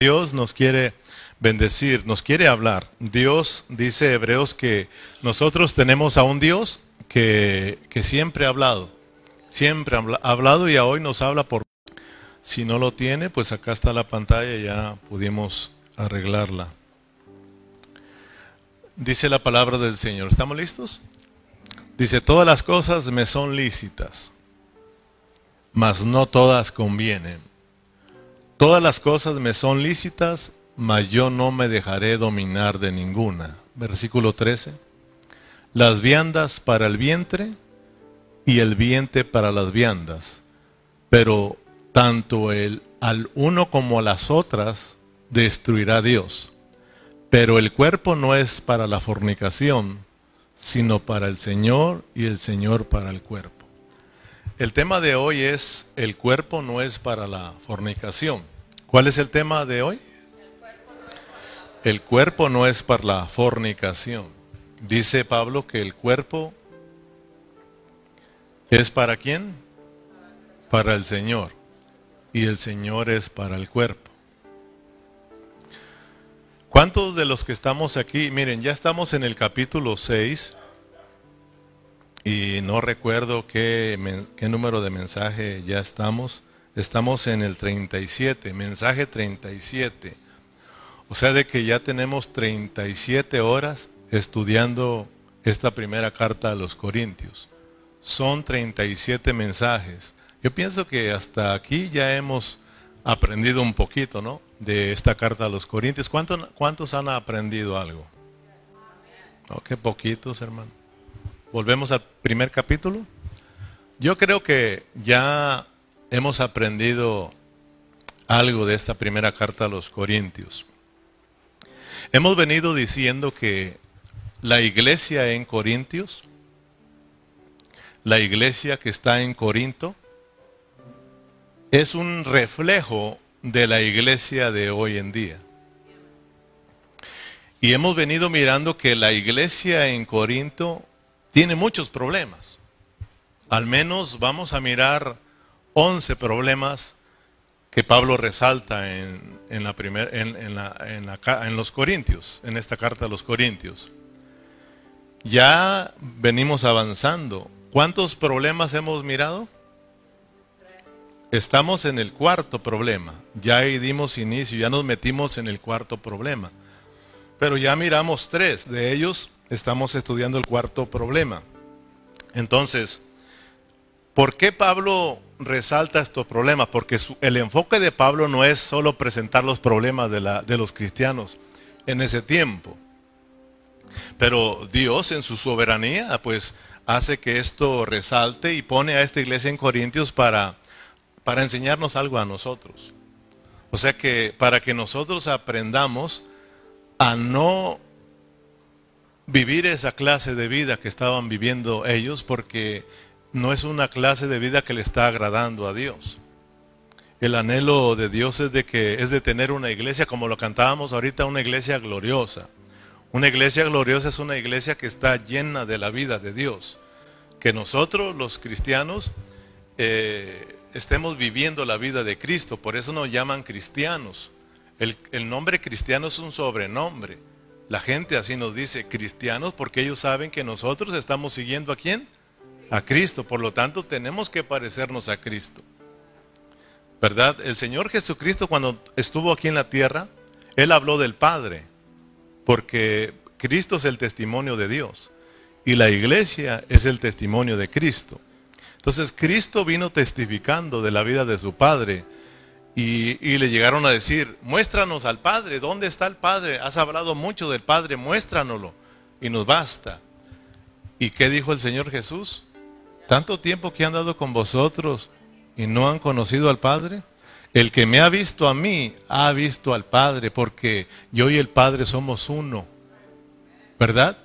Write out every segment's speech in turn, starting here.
Dios nos quiere bendecir, nos quiere hablar. Dios dice Hebreos que nosotros tenemos a un Dios que, siempre ha hablado, siempre ha hablado y a hoy nos habla por... Si no lo tiene, pues acá está la pantalla, ya pudimos arreglarla. Dice la palabra del Señor. ¿Estamos listos? Dice, todas las cosas me son lícitas, mas no todas convienen. Todas las cosas me son lícitas, mas yo no me dejaré dominar de ninguna. Versículo 13. Las viandas para el vientre y el vientre para las viandas. Pero tanto el al uno como a las otras destruirá Dios. Pero el cuerpo no es para la fornicación, sino para el Señor y el Señor para el cuerpo. El tema de hoy es el cuerpo no es para la fornicación. ¿Cuál es el tema de hoy? El cuerpo no es para la fornicación. Dice Pablo que el cuerpo es para quién? Para el Señor. Y el Señor es para el cuerpo. ¿Cuántos de los que estamos aquí, miren, ya estamos en el capítulo 6 y no recuerdo qué, número de mensaje ya estamos. Estamos en el 37, mensaje 37. O sea, de que ya tenemos 37 horas estudiando esta primera carta a los Corintios. Son 37 mensajes. Yo pienso que hasta aquí ya hemos aprendido un poquito, ¿no? De esta carta a los Corintios. ¿Cuántos, cuántos han aprendido algo? Oh, qué poquitos, hermano. Volvemos al primer capítulo. Yo creo que ya hemos aprendido algo de esta primera carta a los Corintios. Hemos venido diciendo que la iglesia en Corintios, la iglesia que está en Corinto, es un reflejo de la iglesia de hoy en día. Y hemos venido mirando que la iglesia en Corinto tiene muchos problemas. Al menos vamos a mirar 11 problemas que Pablo resalta en, la en, los Corintios, en esta carta a los Corintios. Ya venimos avanzando. ¿Cuántos problemas hemos mirado? Estamos en el cuarto problema. Ya dimos inicio, ya nos metimos en el cuarto problema. Pero ya miramos tres. De ellos estamos estudiando el cuarto problema. Entonces, ¿por qué Pablo resalta estos problemas? Porque el enfoque de Pablo no es solo presentar los problemas de, la, de los cristianos en ese tiempo. Pero Dios en su soberanía, pues hace que esto resalte y pone a esta iglesia en Corintios para, para enseñarnos algo a nosotros. O sea que para que nosotros aprendamos a no vivir esa clase de vida que estaban viviendo ellos porque no es una clase de vida que le está agradando a Dios. El anhelo de Dios es de que es de tener una iglesia como lo cantábamos ahorita, una iglesia gloriosa. Una iglesia gloriosa es una iglesia que está llena de la vida de Dios. Que nosotros los cristianos eh, estemos viviendo la vida de Cristo. Por eso nos llaman cristianos. El, el nombre cristiano es un sobrenombre. La gente así nos dice cristianos porque ellos saben que nosotros estamos siguiendo a quién? A Cristo. Por lo tanto, tenemos que parecernos a Cristo. ¿Verdad? El Señor Jesucristo cuando estuvo aquí en la tierra, Él habló del Padre. Porque Cristo es el testimonio de Dios. Y la iglesia es el testimonio de Cristo. Entonces Cristo vino testificando de la vida de su Padre y, le llegaron a decir, muéstranos al Padre, ¿dónde está el Padre? Has hablado mucho del Padre, muéstranoslo y nos basta. ¿Y qué dijo el Señor Jesús? Tanto tiempo que han dado con vosotros y no han conocido al Padre. El que me ha visto a mí, ha visto al Padre, porque yo y el Padre somos uno. ¿Verdad?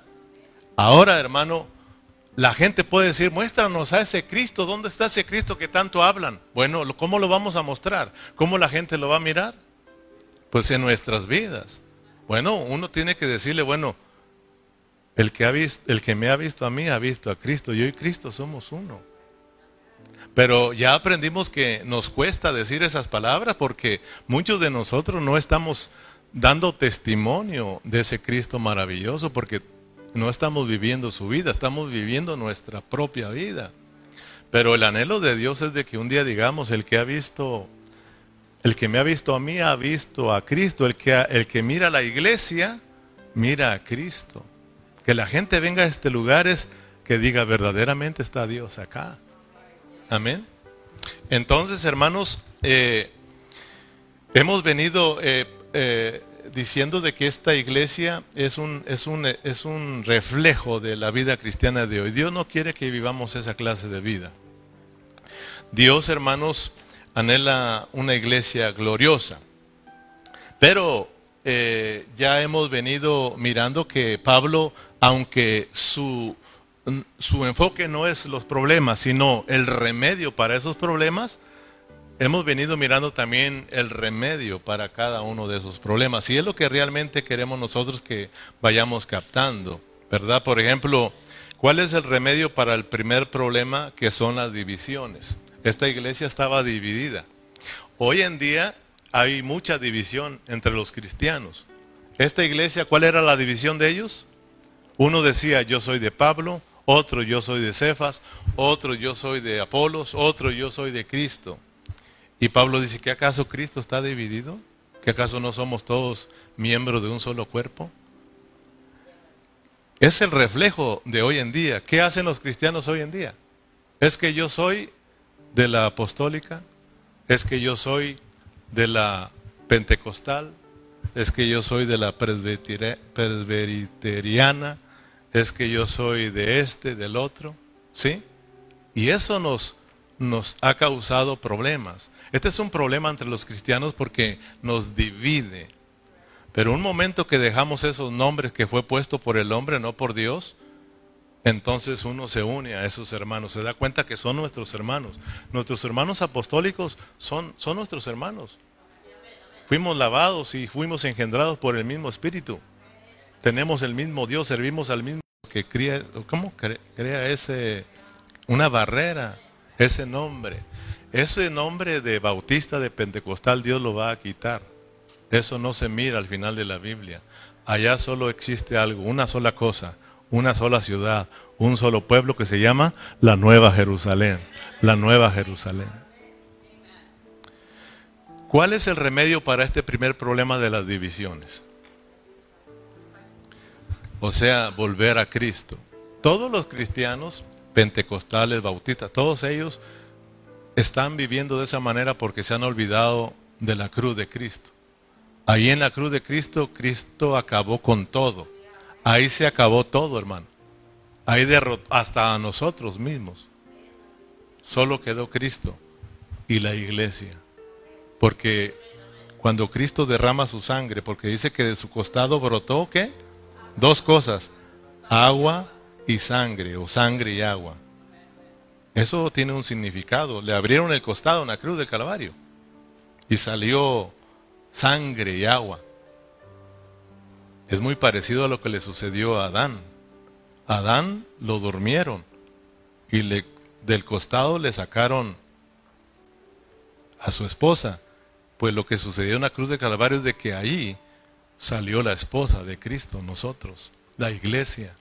Ahora, hermano, la gente puede decir, muéstranos a ese Cristo, ¿dónde está ese Cristo que tanto hablan? Bueno, ¿cómo lo vamos a mostrar? ¿Cómo la gente lo va a mirar? Pues en nuestras vidas. Bueno, uno tiene que decirle, bueno, el que, ha visto, el que me ha visto a mí ha visto a Cristo, yo y Cristo somos uno. Pero ya aprendimos que nos cuesta decir esas palabras porque muchos de nosotros no estamos dando testimonio de ese Cristo maravilloso porque no estamos viviendo su vida, estamos viviendo nuestra propia vida. Pero el anhelo de Dios es de que un día digamos, el que ha visto, el que me ha visto a mí ha visto a Cristo, el que, el que mira a la iglesia, mira a Cristo. Que la gente venga a este lugar es que diga verdaderamente está Dios acá. Amén. Entonces, hermanos, eh, hemos venido eh, eh, diciendo de que esta iglesia es un, es, un, es un reflejo de la vida cristiana de hoy. Dios no quiere que vivamos esa clase de vida. Dios, hermanos, anhela una iglesia gloriosa. Pero ya hemos venido mirando que Pablo, aunque su su enfoque no es los problemas, sino el remedio para esos problemas, hemos venido mirando también el remedio para cada uno de esos problemas. Y es lo que realmente queremos nosotros que vayamos captando, ¿verdad? Por ejemplo, ¿cuál es el remedio para el primer problema que son las divisiones? Esta iglesia estaba dividida. Hoy en día hay mucha división entre los cristianos. Esta iglesia, ¿cuál era la división de ellos? Uno decía, yo soy de Pablo, otro yo soy de Cefas, otro yo soy de Apolos, otro yo soy de Cristo. Y Pablo dice, ¿que acaso Cristo está dividido? ¿Que acaso no somos todos miembros de un solo cuerpo? Es el reflejo de hoy en día. ¿Qué hacen los cristianos hoy en día? Es que yo soy de la apostólica, es que yo soy de la pentecostal, es que yo soy de la presbiteriana, es que yo soy de este, del otro, ¿sí? Y eso nos, nos ha causado problemas. Este es un problema entre los cristianos porque nos divide. Pero un momento que dejamos esos nombres que fue puesto por el hombre, no por Dios, entonces uno se une a esos hermanos, se da cuenta que son nuestros hermanos. Nuestros hermanos apostólicos son, son nuestros hermanos. Fuimos lavados y fuimos engendrados por el mismo Espíritu. Tenemos el mismo Dios, servimos al mismo que crea, ¿cómo crea ese, una barrera, ese nombre? Ese nombre de bautista, de pentecostal, Dios lo va a quitar. Eso no se mira al final de la Biblia. Allá solo existe algo, una sola cosa, una sola ciudad, un solo pueblo que se llama la Nueva Jerusalén. La Nueva Jerusalén. ¿Cuál es el remedio para este primer problema de las divisiones? o sea, volver a Cristo. Todos los cristianos, pentecostales, bautistas, todos ellos están viviendo de esa manera porque se han olvidado de la cruz de Cristo. Ahí en la cruz de Cristo, Cristo acabó con todo. Ahí se acabó todo, hermano. Ahí derrotó hasta a nosotros mismos. Solo quedó Cristo y la iglesia. Porque cuando Cristo derrama su sangre, porque dice que de su costado brotó, ¿qué? Dos cosas, agua y sangre, o sangre y agua. Eso tiene un significado. Le abrieron el costado en la cruz del Calvario y salió sangre y agua. Es muy parecido a lo que le sucedió a Adán. Adán lo durmieron y le, del costado le sacaron a su esposa. Pues lo que sucedió en la cruz del Calvario es de que ahí salió la esposa de Cristo, nosotros, la iglesia.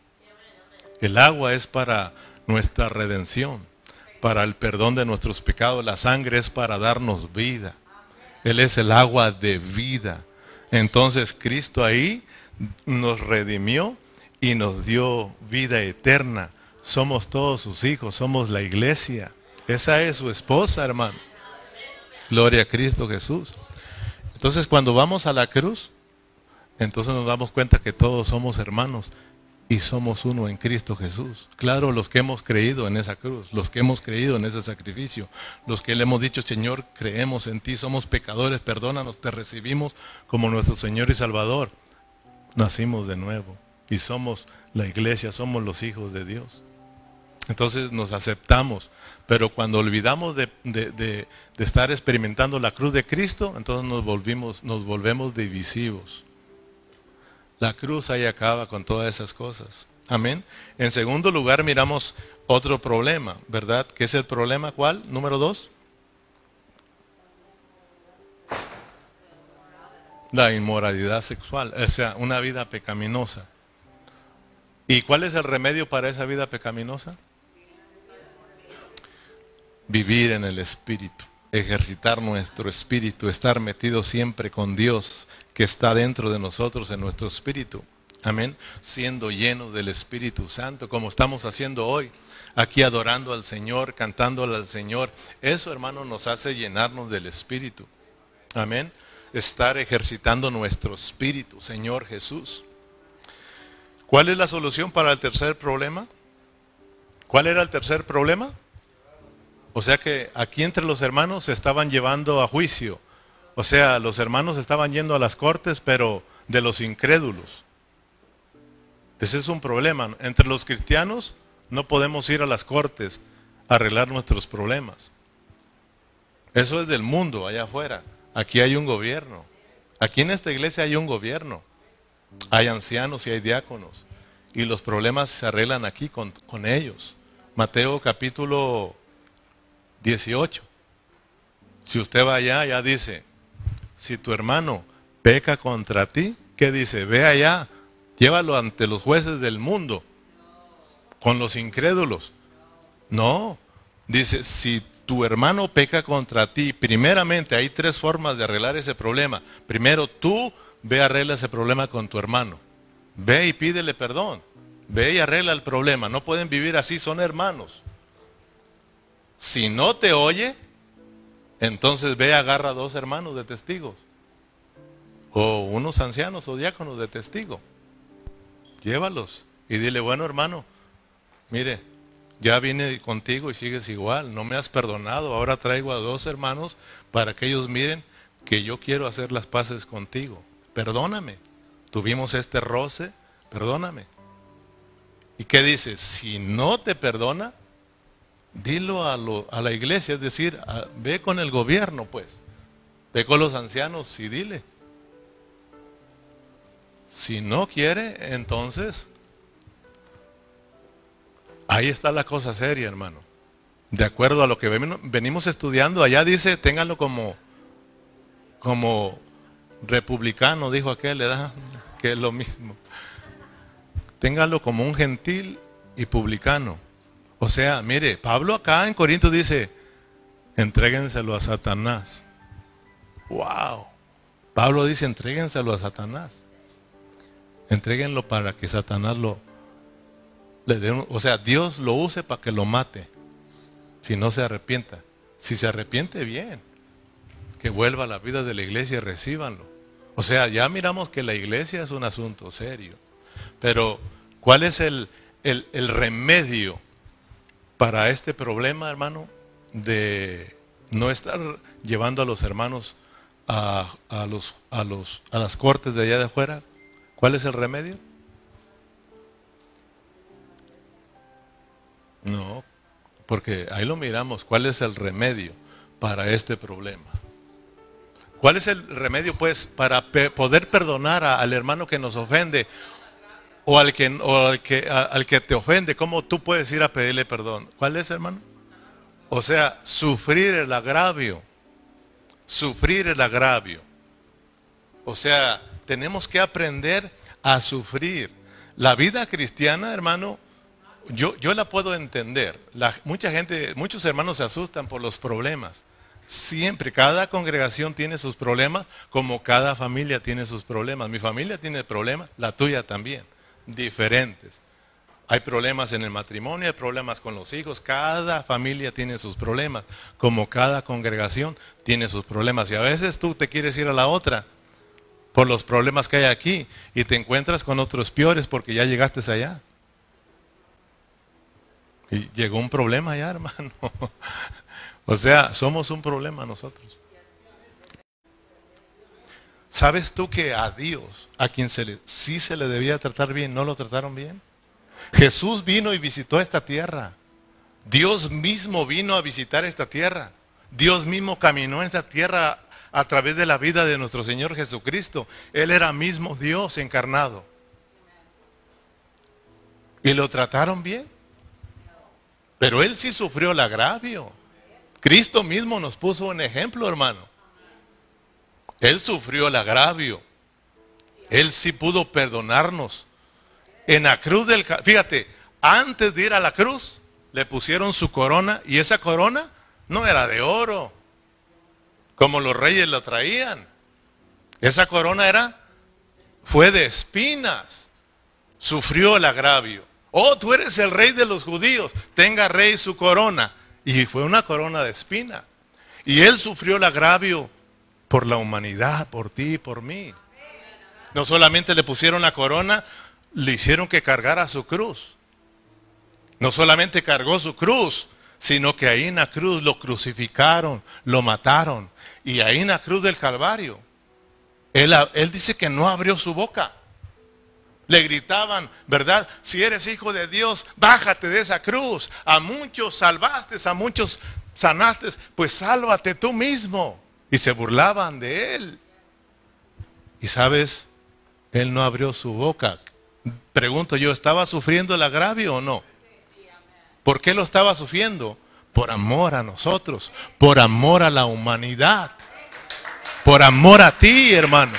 El agua es para nuestra redención, para el perdón de nuestros pecados. La sangre es para darnos vida. Él es el agua de vida. Entonces Cristo ahí nos redimió y nos dio vida eterna. Somos todos sus hijos, somos la iglesia. Esa es su esposa, hermano. Gloria a Cristo Jesús. Entonces cuando vamos a la cruz, entonces nos damos cuenta que todos somos hermanos y somos uno en Cristo Jesús. Claro, los que hemos creído en esa cruz, los que hemos creído en ese sacrificio, los que le hemos dicho, Señor, creemos en ti, somos pecadores, perdónanos, te recibimos como nuestro Señor y Salvador. Nacimos de nuevo y somos la iglesia, somos los hijos de Dios. Entonces nos aceptamos, pero cuando olvidamos de, de estar experimentando la cruz de Cristo, entonces nos, volvimos, nos volvemos divisivos. La cruz ahí acaba con todas esas cosas. Amén. En segundo lugar, miramos otro problema, ¿verdad? ¿Qué es el problema cuál? Número dos. La inmoralidad sexual, o sea, una vida pecaminosa. ¿Y cuál es el remedio para esa vida pecaminosa? Vivir en el Espíritu, ejercitar nuestro espíritu, estar metido siempre con Dios que está dentro de nosotros, en nuestro espíritu. Amén. Siendo lleno del Espíritu Santo, como estamos haciendo hoy, aquí adorando al Señor, cantándole al Señor. Eso, hermano, nos hace llenarnos del Espíritu. Amén estar ejercitando nuestro espíritu, Señor Jesús. ¿Cuál es la solución para el tercer problema? ¿Cuál era el tercer problema? O sea que aquí entre los hermanos se estaban llevando a juicio. O sea, los hermanos estaban yendo a las cortes, pero de los incrédulos. Ese es un problema. Entre los cristianos no podemos ir a las cortes a arreglar nuestros problemas. Eso es del mundo allá afuera. Aquí hay un gobierno. Aquí en esta iglesia hay un gobierno. Hay ancianos y hay diáconos. Y los problemas se arreglan aquí con, ellos. Mateo capítulo 18. Si usted va allá, ya dice, si tu hermano peca contra ti, ¿qué dice? Ve allá, llévalo ante los jueces del mundo, con los incrédulos. No, dice, si tu hermano peca contra ti, primeramente hay tres formas de arreglar ese problema. Primero, tú ve arregla ese problema con tu hermano. Ve y pídele perdón. Ve y arregla el problema. No pueden vivir así, son hermanos. Si no te oye, entonces ve agarra a dos hermanos de testigos. O unos ancianos o diáconos de testigo. Llévalos y dile, bueno hermano, mire, ya vine contigo y sigues igual, no me has perdonado, ahora traigo a dos hermanos para que ellos miren que yo quiero hacer las paces contigo. Perdóname, tuvimos este roce, perdóname. ¿Y qué dices? Si no te perdona, dilo a, la iglesia, es decir, ve con el gobierno, pues, ve con los ancianos y dile. Si no quiere, entonces Ahí está la cosa seria, hermano. De acuerdo a lo que venimos estudiando, allá dice, ténganlo como, como republicano, dijo aquel, ¿verdad? que es lo mismo. Ténganlo como un gentil y publicano. O sea, mire, Pablo acá en Corinto dice, entréguenselo a Satanás. Wow. Pablo dice, entréguenselo a Satanás. Entréguenlo para que Satanás lo, o sea, Dios lo use para que lo mate, si no se arrepienta. Si se arrepiente, bien, que vuelva a la vida de la iglesia y recíbanlo. O sea, ya miramos que la iglesia es un asunto serio, pero ¿cuál es el, remedio para este problema, hermano, de no estar llevando a los hermanos a, los, a, los, a las cortes de allá de afuera? ¿Cuál es el remedio? No, porque ahí lo miramos, ¿cuál es el remedio para este problema? ¿Cuál es el remedio, pues, para poder perdonar al hermano que nos ofende o, al que, al, que, al que te ofende? ¿Cómo tú puedes ir a pedirle perdón? ¿Cuál es, hermano? O sea, sufrir el agravio. Sufrir el agravio. O sea, tenemos que aprender a sufrir. La vida cristiana, hermano, yo, yo la puedo entender. La, mucha gente, muchos hermanos se asustan por los problemas. Siempre, cada congregación tiene sus problemas, como cada familia tiene sus problemas. Mi familia tiene problemas, la tuya también, diferentes. Hay problemas en el matrimonio, hay problemas con los hijos, cada familia tiene sus problemas, como cada congregación tiene sus problemas. Y a veces tú te quieres ir a la otra por los problemas que hay aquí y te encuentras con otros peores porque ya llegaste allá. Y llegó un problema ya, hermano. o sea, somos un problema nosotros. ¿Sabes tú que a Dios, a quien se le, sí se le debía tratar bien, no lo trataron bien? Jesús vino y visitó esta tierra. Dios mismo vino a visitar esta tierra. Dios mismo caminó en esta tierra a través de la vida de nuestro Señor Jesucristo. Él era mismo Dios encarnado. ¿Y lo trataron bien? Pero Él sí sufrió el agravio. Cristo mismo nos puso un ejemplo, hermano. Él sufrió el agravio. Él sí pudo perdonarnos. En la cruz del... Fíjate, antes de ir a la cruz, le pusieron su corona y esa corona no era de oro, como los reyes la traían. Esa corona era, fue de espinas. Sufrió el agravio. Oh, tú eres el rey de los judíos, tenga rey su corona. Y fue una corona de espina. Y él sufrió el agravio por la humanidad, por ti y por mí. No solamente le pusieron la corona, le hicieron que cargara su cruz. No solamente cargó su cruz, sino que ahí en la cruz lo crucificaron, lo mataron. Y ahí en la cruz del Calvario, él, él dice que no abrió su boca. Le gritaban, ¿verdad? Si eres hijo de Dios, bájate de esa cruz. A muchos salvaste, a muchos sanaste, pues sálvate tú mismo. Y se burlaban de él. Y sabes, él no abrió su boca. Pregunto yo, ¿estaba sufriendo el agravio o no? ¿Por qué lo estaba sufriendo? Por amor a nosotros, por amor a la humanidad, por amor a ti, hermano.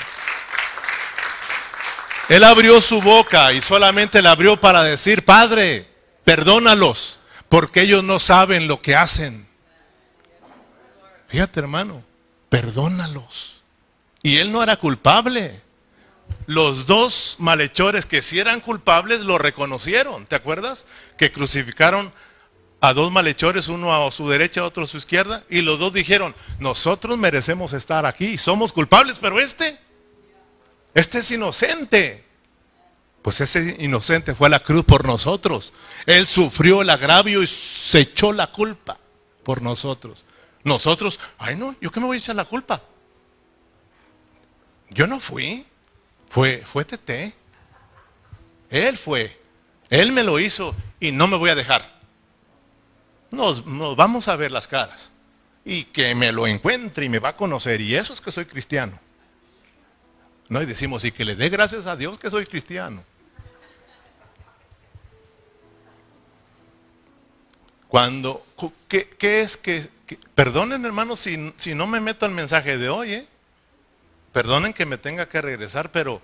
Él abrió su boca y solamente la abrió para decir, Padre, perdónalos, porque ellos no saben lo que hacen. Fíjate, hermano, perdónalos. Y él no era culpable. Los dos malhechores que sí eran culpables lo reconocieron. ¿Te acuerdas? Que crucificaron a dos malhechores, uno a su derecha, otro a su izquierda, y los dos dijeron, nosotros merecemos estar aquí, somos culpables, pero este este es inocente. Pues ese inocente fue a la cruz por nosotros. Él sufrió el agravio y se echó la culpa por nosotros. Nosotros, ay no, ¿yo qué me voy a echar la culpa? Yo no fui. Fue, fue Tete. Él fue. Él me lo hizo y no me voy a dejar. Nos, nos vamos a ver las caras. Y que me lo encuentre y me va a conocer. Y eso es que soy cristiano. No, y decimos, y que le dé gracias a Dios que soy cristiano. Cuando, ¿qué, es que, Perdonen hermanos si, si, no me meto al mensaje de hoy, ¿eh? Perdonen que me tenga que regresar, pero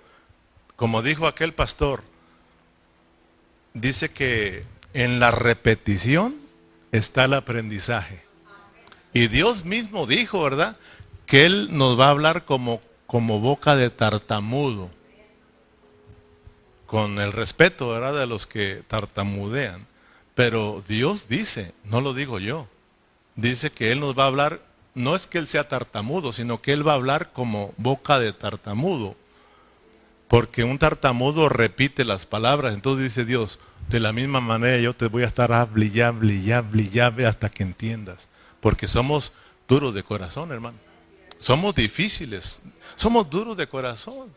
como dijo aquel pastor, dice que en la repetición está el aprendizaje. Y Dios mismo dijo, ¿verdad? Que Él nos va a hablar como como boca de tartamudo, con el respeto ¿verdad? de los que tartamudean. Pero Dios dice, no lo digo yo, dice que Él nos va a hablar, no es que Él sea tartamudo, sino que Él va a hablar como boca de tartamudo. Porque un tartamudo repite las palabras, entonces dice Dios, de la misma manera yo te voy a estar hable y hable hasta que entiendas. Porque somos duros de corazón, hermano. Somos difíciles, somos duros de corazón.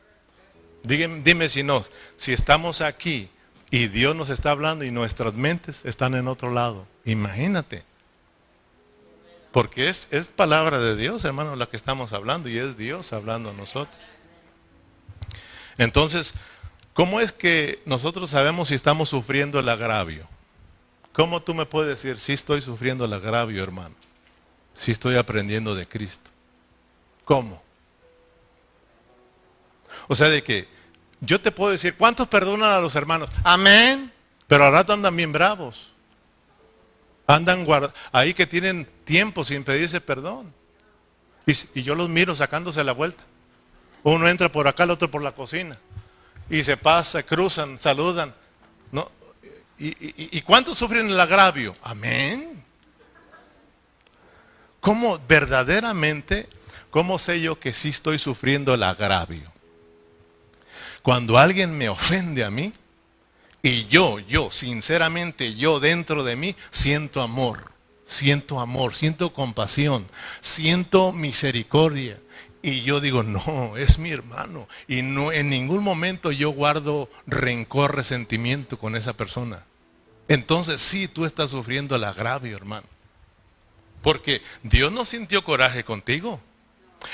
Dime, dime si no, si estamos aquí y Dios nos está hablando y nuestras mentes están en otro lado. Imagínate. Porque es, es palabra de Dios, hermano, la que estamos hablando y es Dios hablando a nosotros. Entonces, ¿cómo es que nosotros sabemos si estamos sufriendo el agravio? ¿Cómo tú me puedes decir si estoy sufriendo el agravio, hermano? Si estoy aprendiendo de Cristo. ¿Cómo? O sea, de que yo te puedo decir, ¿cuántos perdonan a los hermanos? Amén. Pero al rato andan bien bravos. Andan ahí que tienen tiempo sin pedirse perdón. Y, yo los miro sacándose la vuelta. Uno entra por acá, el otro por la cocina. Y se pasa, cruzan, saludan. ¿no? ¿Y, y cuántos sufren el agravio? Amén. ¿Cómo verdaderamente ¿Cómo sé yo que sí estoy sufriendo el agravio? Cuando alguien me ofende a mí y yo, yo, sinceramente, yo dentro de mí siento amor, siento amor, siento compasión, siento misericordia. Y yo digo, no, es mi hermano. Y no, en ningún momento yo guardo rencor, resentimiento con esa persona. Entonces sí, tú estás sufriendo el agravio, hermano. Porque Dios no sintió coraje contigo.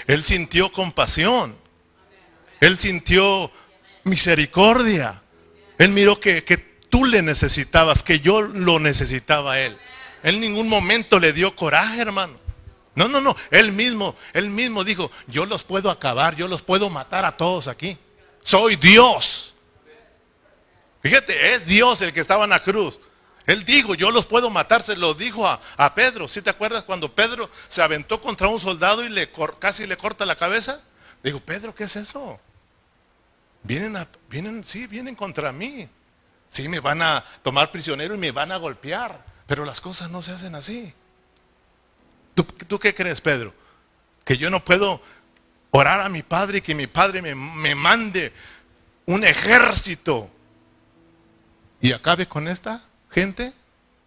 Él sintió compasión. Él sintió misericordia. Él miró que, tú le necesitabas, que yo lo necesitaba a Él. Él en ningún momento le dio coraje, hermano. No, no, no. Él mismo, él mismo dijo, yo los puedo acabar, yo los puedo matar a todos aquí. Soy Dios. Fíjate, es Dios el que estaba en la cruz. Él dijo, yo los puedo matar, se lo dijo a, Pedro. ¿Sí te acuerdas cuando Pedro se aventó contra un soldado y le, casi le corta la cabeza? Digo, Pedro, ¿qué es eso? Vienen, a, vienen, sí, vienen contra mí. Sí, me van a tomar prisionero y me van a golpear. Pero las cosas no se hacen así. ¿Tú, qué crees, Pedro? Que yo no puedo orar a mi padre y que mi padre me, me mande un ejército y acabe con esta gente?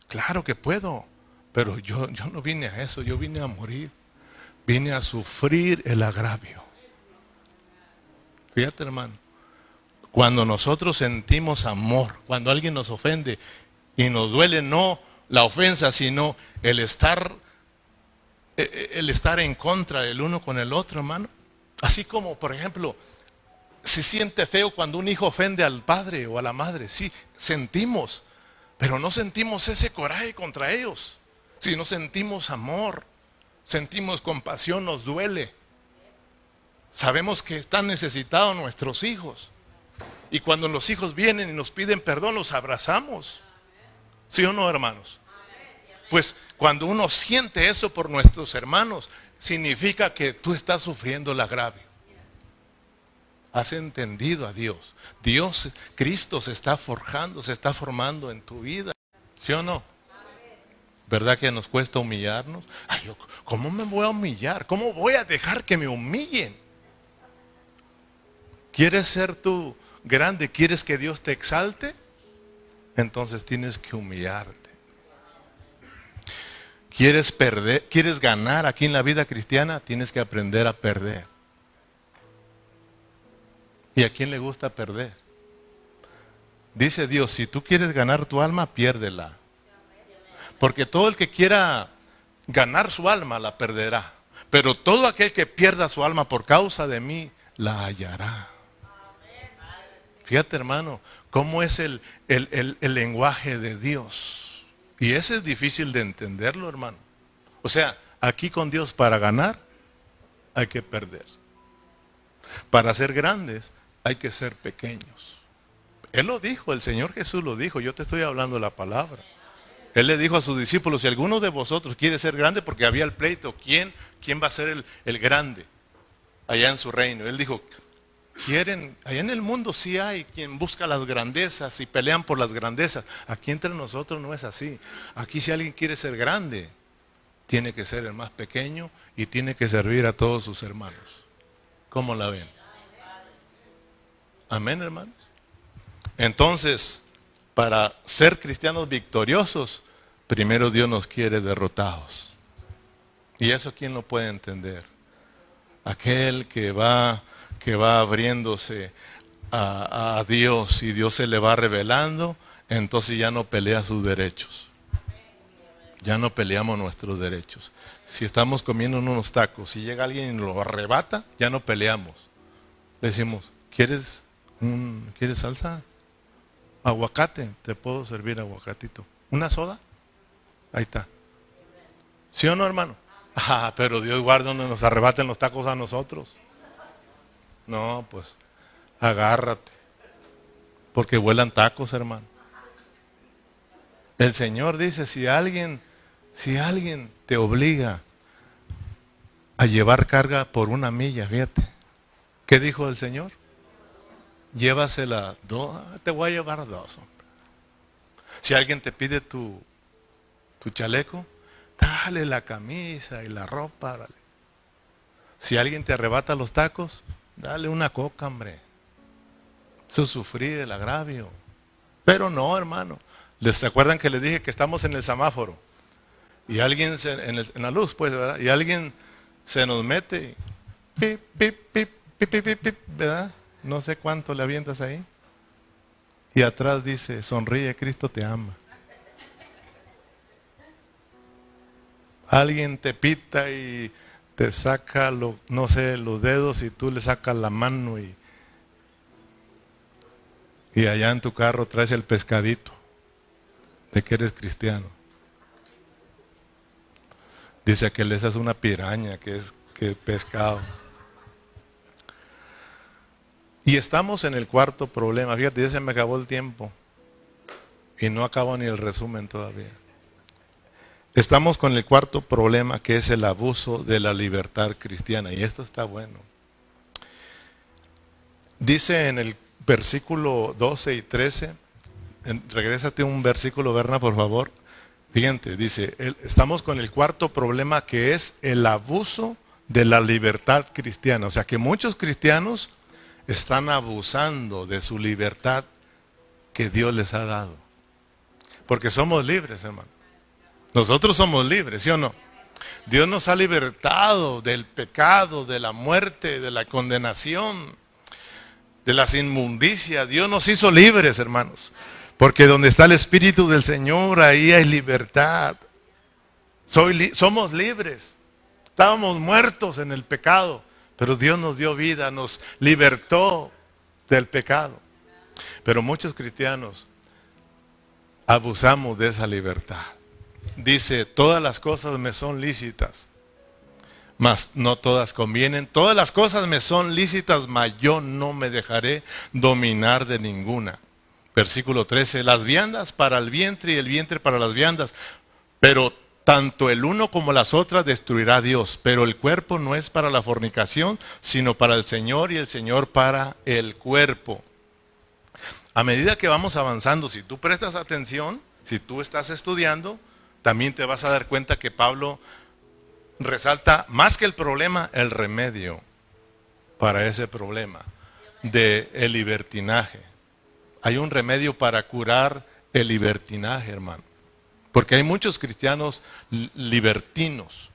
Claro que puedo, pero yo, yo no vine a eso, yo vine a morir, vine a sufrir el agravio. Fíjate hermano, cuando nosotros sentimos amor, cuando alguien nos ofende y nos duele no la ofensa, sino el estar eh, eh, el estar en contra del uno con el otro, hermano. Así como, por ejemplo, se siente feo cuando un hijo ofende al padre o a la madre. Sí, sentimos, pero no sentimos ese coraje contra ellos. Si no sentimos amor, sentimos compasión, nos duele. Sabemos que están necesitados nuestros hijos. Y cuando los hijos vienen y nos piden perdón, los abrazamos. ¿Sí o no, hermanos? Pues cuando uno siente eso por nuestros hermanos, significa que tú estás sufriendo el agravio. Has entendido a Dios. Dios, Cristo se está forjando, se está formando en tu vida. ¿Sí o no? ¿Verdad que nos cuesta humillarnos? Ay, ¿Cómo me voy a humillar? ¿Cómo voy a dejar que me humillen? ¿Quieres ser tú grande? ¿Quieres que Dios te exalte? Entonces tienes que humillarte. ¿Quieres perder, quieres ganar aquí en la vida cristiana? Tienes que aprender a perder. ¿Y a quién le gusta perder? Dice Dios, si tú quieres ganar tu alma, piérdela. Porque todo el que quiera ganar su alma la perderá. Pero todo aquel que pierda su alma por causa de mí, la hallará. Fíjate hermano, cómo es el, el lenguaje de Dios. Y ese es difícil de entenderlo, hermano. O sea, aquí con Dios para ganar hay que perder. Para ser grandes hay que ser pequeños. Él lo dijo, el Señor Jesús lo dijo, yo te estoy hablando la palabra. Él le dijo a sus discípulos, si alguno de vosotros quiere ser grande, porque había el pleito, ¿quién, quién va a ser el, el grande allá en su reino? Él dijo, quieren, allá en el mundo sí hay quien busca las grandezas y pelean por las grandezas. Aquí entre nosotros no es así. Aquí si alguien quiere ser grande, tiene que ser el más pequeño y tiene que servir a todos sus hermanos. ¿Cómo la ven? Amén, hermanos. Entonces, para ser cristianos victoriosos, primero Dios nos quiere derrotados. ¿Y eso quién lo puede entender? Aquel que va que va abriéndose a, Dios y Dios se le va revelando, entonces ya no pelea sus derechos. Ya no peleamos nuestros derechos. Si estamos comiendo unos tacos, si llega alguien y lo arrebata, ya no peleamos. Le decimos, ¿quieres, un, ¿quieres salsa? Aguacate, te puedo servir aguacatito. ¿Una soda? Ahí está. ¿Sí o no, hermano? Ah, pero Dios guarda donde nos arrebaten los tacos a nosotros. No, pues agárrate. Porque vuelan tacos, hermano. El Señor dice, si alguien, si alguien te obliga a llevar carga por una milla, fíjate. ¿Qué dijo el Señor? Llévasela dos, te voy a llevar dos, hombre. Si alguien te pide tu, tu chaleco, dale la camisa y la ropa. Dale. Si alguien te arrebata los tacos, Dale una coca, hombre. Es sufrir el agravio. Pero no, hermano. ¿Les acuerdan que les dije que estamos en el semáforo? Y alguien en, la luz, pues, ¿verdad? Y alguien se nos mete. Pip, pip, pip, pip, pip, pip, ¿verdad? No sé cuánto le avientas ahí. Y atrás dice, sonríe, Cristo te ama. Alguien te pita y te saca, lo, no sé, los dedos y tú le sacas la mano y, y allá en tu carro traes el pescadito de que eres cristiano. Dice aquel, esa es una piraña, que es que pescado. Y estamos en el cuarto problema. Fíjate, ya se me acabó el tiempo. Y no acabo ni el resumen todavía. Estamos con el cuarto problema que es el abuso de la libertad cristiana. Y esto está bueno. Dice en el versículo 12 y 13, regrésate un versículo, Berna, por favor. Fíjate, dice, estamos con el cuarto problema que es el abuso de la libertad cristiana. O sea que muchos cristianos están abusando de su libertad que Dios les ha dado. Porque somos libres, hermano. Nosotros somos libres, ¿sí o no? Dios nos ha libertado del pecado, de la muerte, de la condenación, de las inmundicias. Dios nos hizo libres, hermanos. Porque donde está el Espíritu del Señor, ahí hay libertad. somos libres. Estábamos muertos en el pecado. Pero Dios nos dio vida, nos libertó del pecado. Pero muchos cristianos abusamos de esa libertad. Dice, todas las cosas me son lícitas, mas no todas convienen. Todas las cosas me son lícitas, mas yo no me dejaré dominar de ninguna. Versículo 13, las viandas para el vientre y el vientre para las viandas, pero tanto el uno como las otras destruirá Dios, pero el cuerpo no es para la fornicación, sino para el Señor y el Señor para el cuerpo. A medida que vamos avanzando, si tú prestas atención, si tú estás estudiando, también te vas a dar cuenta que Pablo resalta más que el problema, el remedio para ese problema de libertinaje. Hay un remedio para curar el libertinaje, hermano. Porque hay muchos cristianos libertinos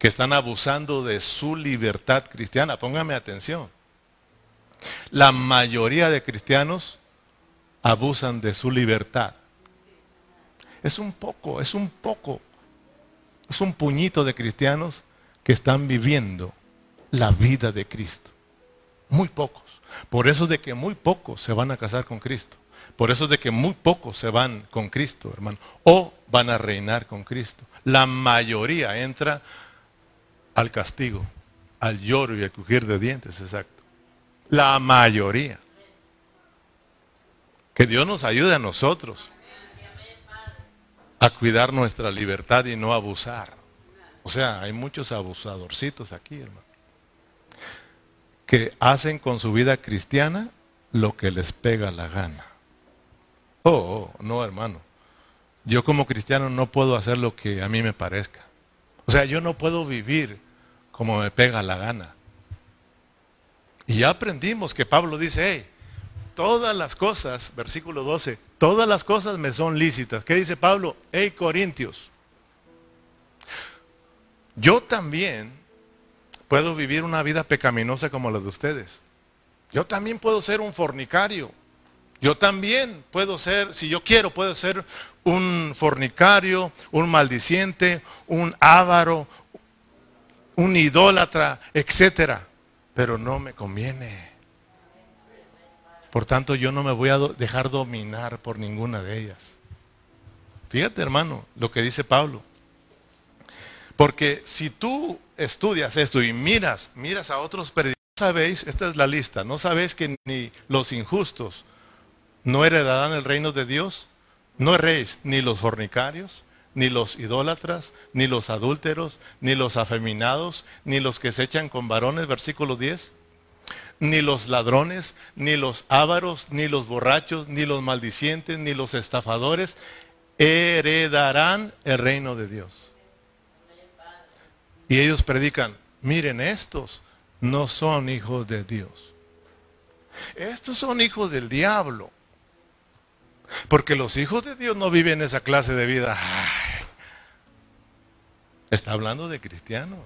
que están abusando de su libertad cristiana. Póngame atención. La mayoría de cristianos abusan de su libertad. Es un poco, es un poco, es un puñito de cristianos que están viviendo la vida de Cristo. Muy pocos. Por eso de que muy pocos se van a casar con Cristo. Por eso es de que muy pocos se van con Cristo, hermano, o van a reinar con Cristo. La mayoría entra al castigo, al lloro y al crujir de dientes, exacto. La mayoría. Que Dios nos ayude a nosotros a cuidar nuestra libertad y no abusar. O sea, hay muchos abusadorcitos aquí, hermano, que hacen con su vida cristiana lo que les pega la gana. Oh, oh, no, hermano. Yo como cristiano no puedo hacer lo que a mí me parezca. O sea, yo no puedo vivir como me pega la gana. Y ya aprendimos que Pablo dice, hey, todas las cosas, versículo 12, todas las cosas me son lícitas. ¿Qué dice Pablo? Hey, Corintios, yo también puedo vivir una vida pecaminosa como la de ustedes. Yo también puedo ser un fornicario. Yo también puedo ser, si yo quiero, puedo ser un fornicario, un maldiciente, un ávaro, un idólatra, etcétera. Pero no me conviene. Por tanto, yo no me voy a dejar dominar por ninguna de ellas. Fíjate, hermano, lo que dice Pablo. Porque si tú estudias esto y miras, miras a otros no sabéis, esta es la lista, no sabéis que ni los injustos, no heredarán el reino de Dios. No erréis ni los fornicarios, ni los idólatras, ni los adúlteros, ni los afeminados, ni los que se echan con varones, versículo 10, ni los ladrones, ni los ávaros, ni los borrachos, ni los maldicientes, ni los estafadores, heredarán el reino de Dios. Y ellos predican, miren, estos no son hijos de Dios. Estos son hijos del diablo. Porque los hijos de Dios no viven esa clase de vida. Está hablando de cristianos.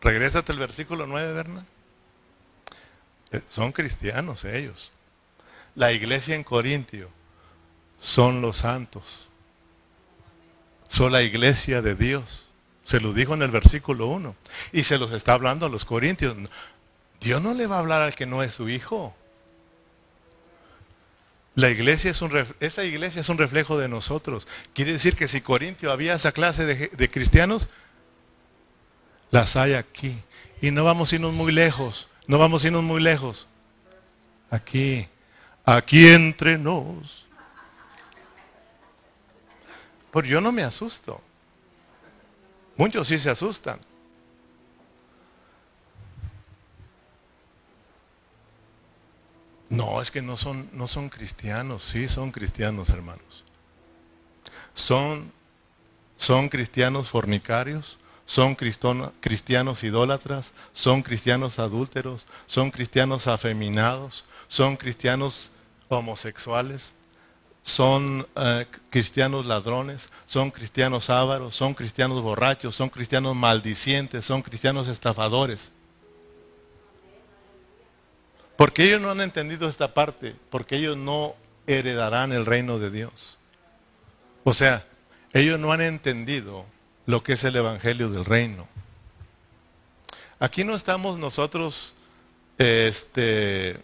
Regrésate al versículo 9, Berna. Eh, son cristianos ellos. La iglesia en Corintio son los santos. Son la iglesia de Dios. Se lo dijo en el versículo 1. Y se los está hablando a los corintios. Dios no le va a hablar al que no es su hijo. La iglesia es un esa iglesia es un reflejo de nosotros. Quiere decir que si Corintio había esa clase de, de cristianos, las hay aquí. Y no vamos a irnos muy lejos, no vamos a irnos muy lejos. Aquí, aquí entre nos. Pues yo no me asusto. Muchos sí se asustan. No, es que no son, no son cristianos, sí son cristianos, hermanos. Son, son cristianos fornicarios, son cristianos idólatras, son cristianos adúlteros, son cristianos afeminados, son cristianos homosexuales, son eh, cristianos ladrones, son cristianos ávaros, son cristianos borrachos, son cristianos maldicientes, son cristianos estafadores. Porque ellos no han entendido esta parte, porque ellos no heredarán el reino de Dios. O sea, ellos no han entendido lo que es el Evangelio del reino. Aquí no estamos nosotros este,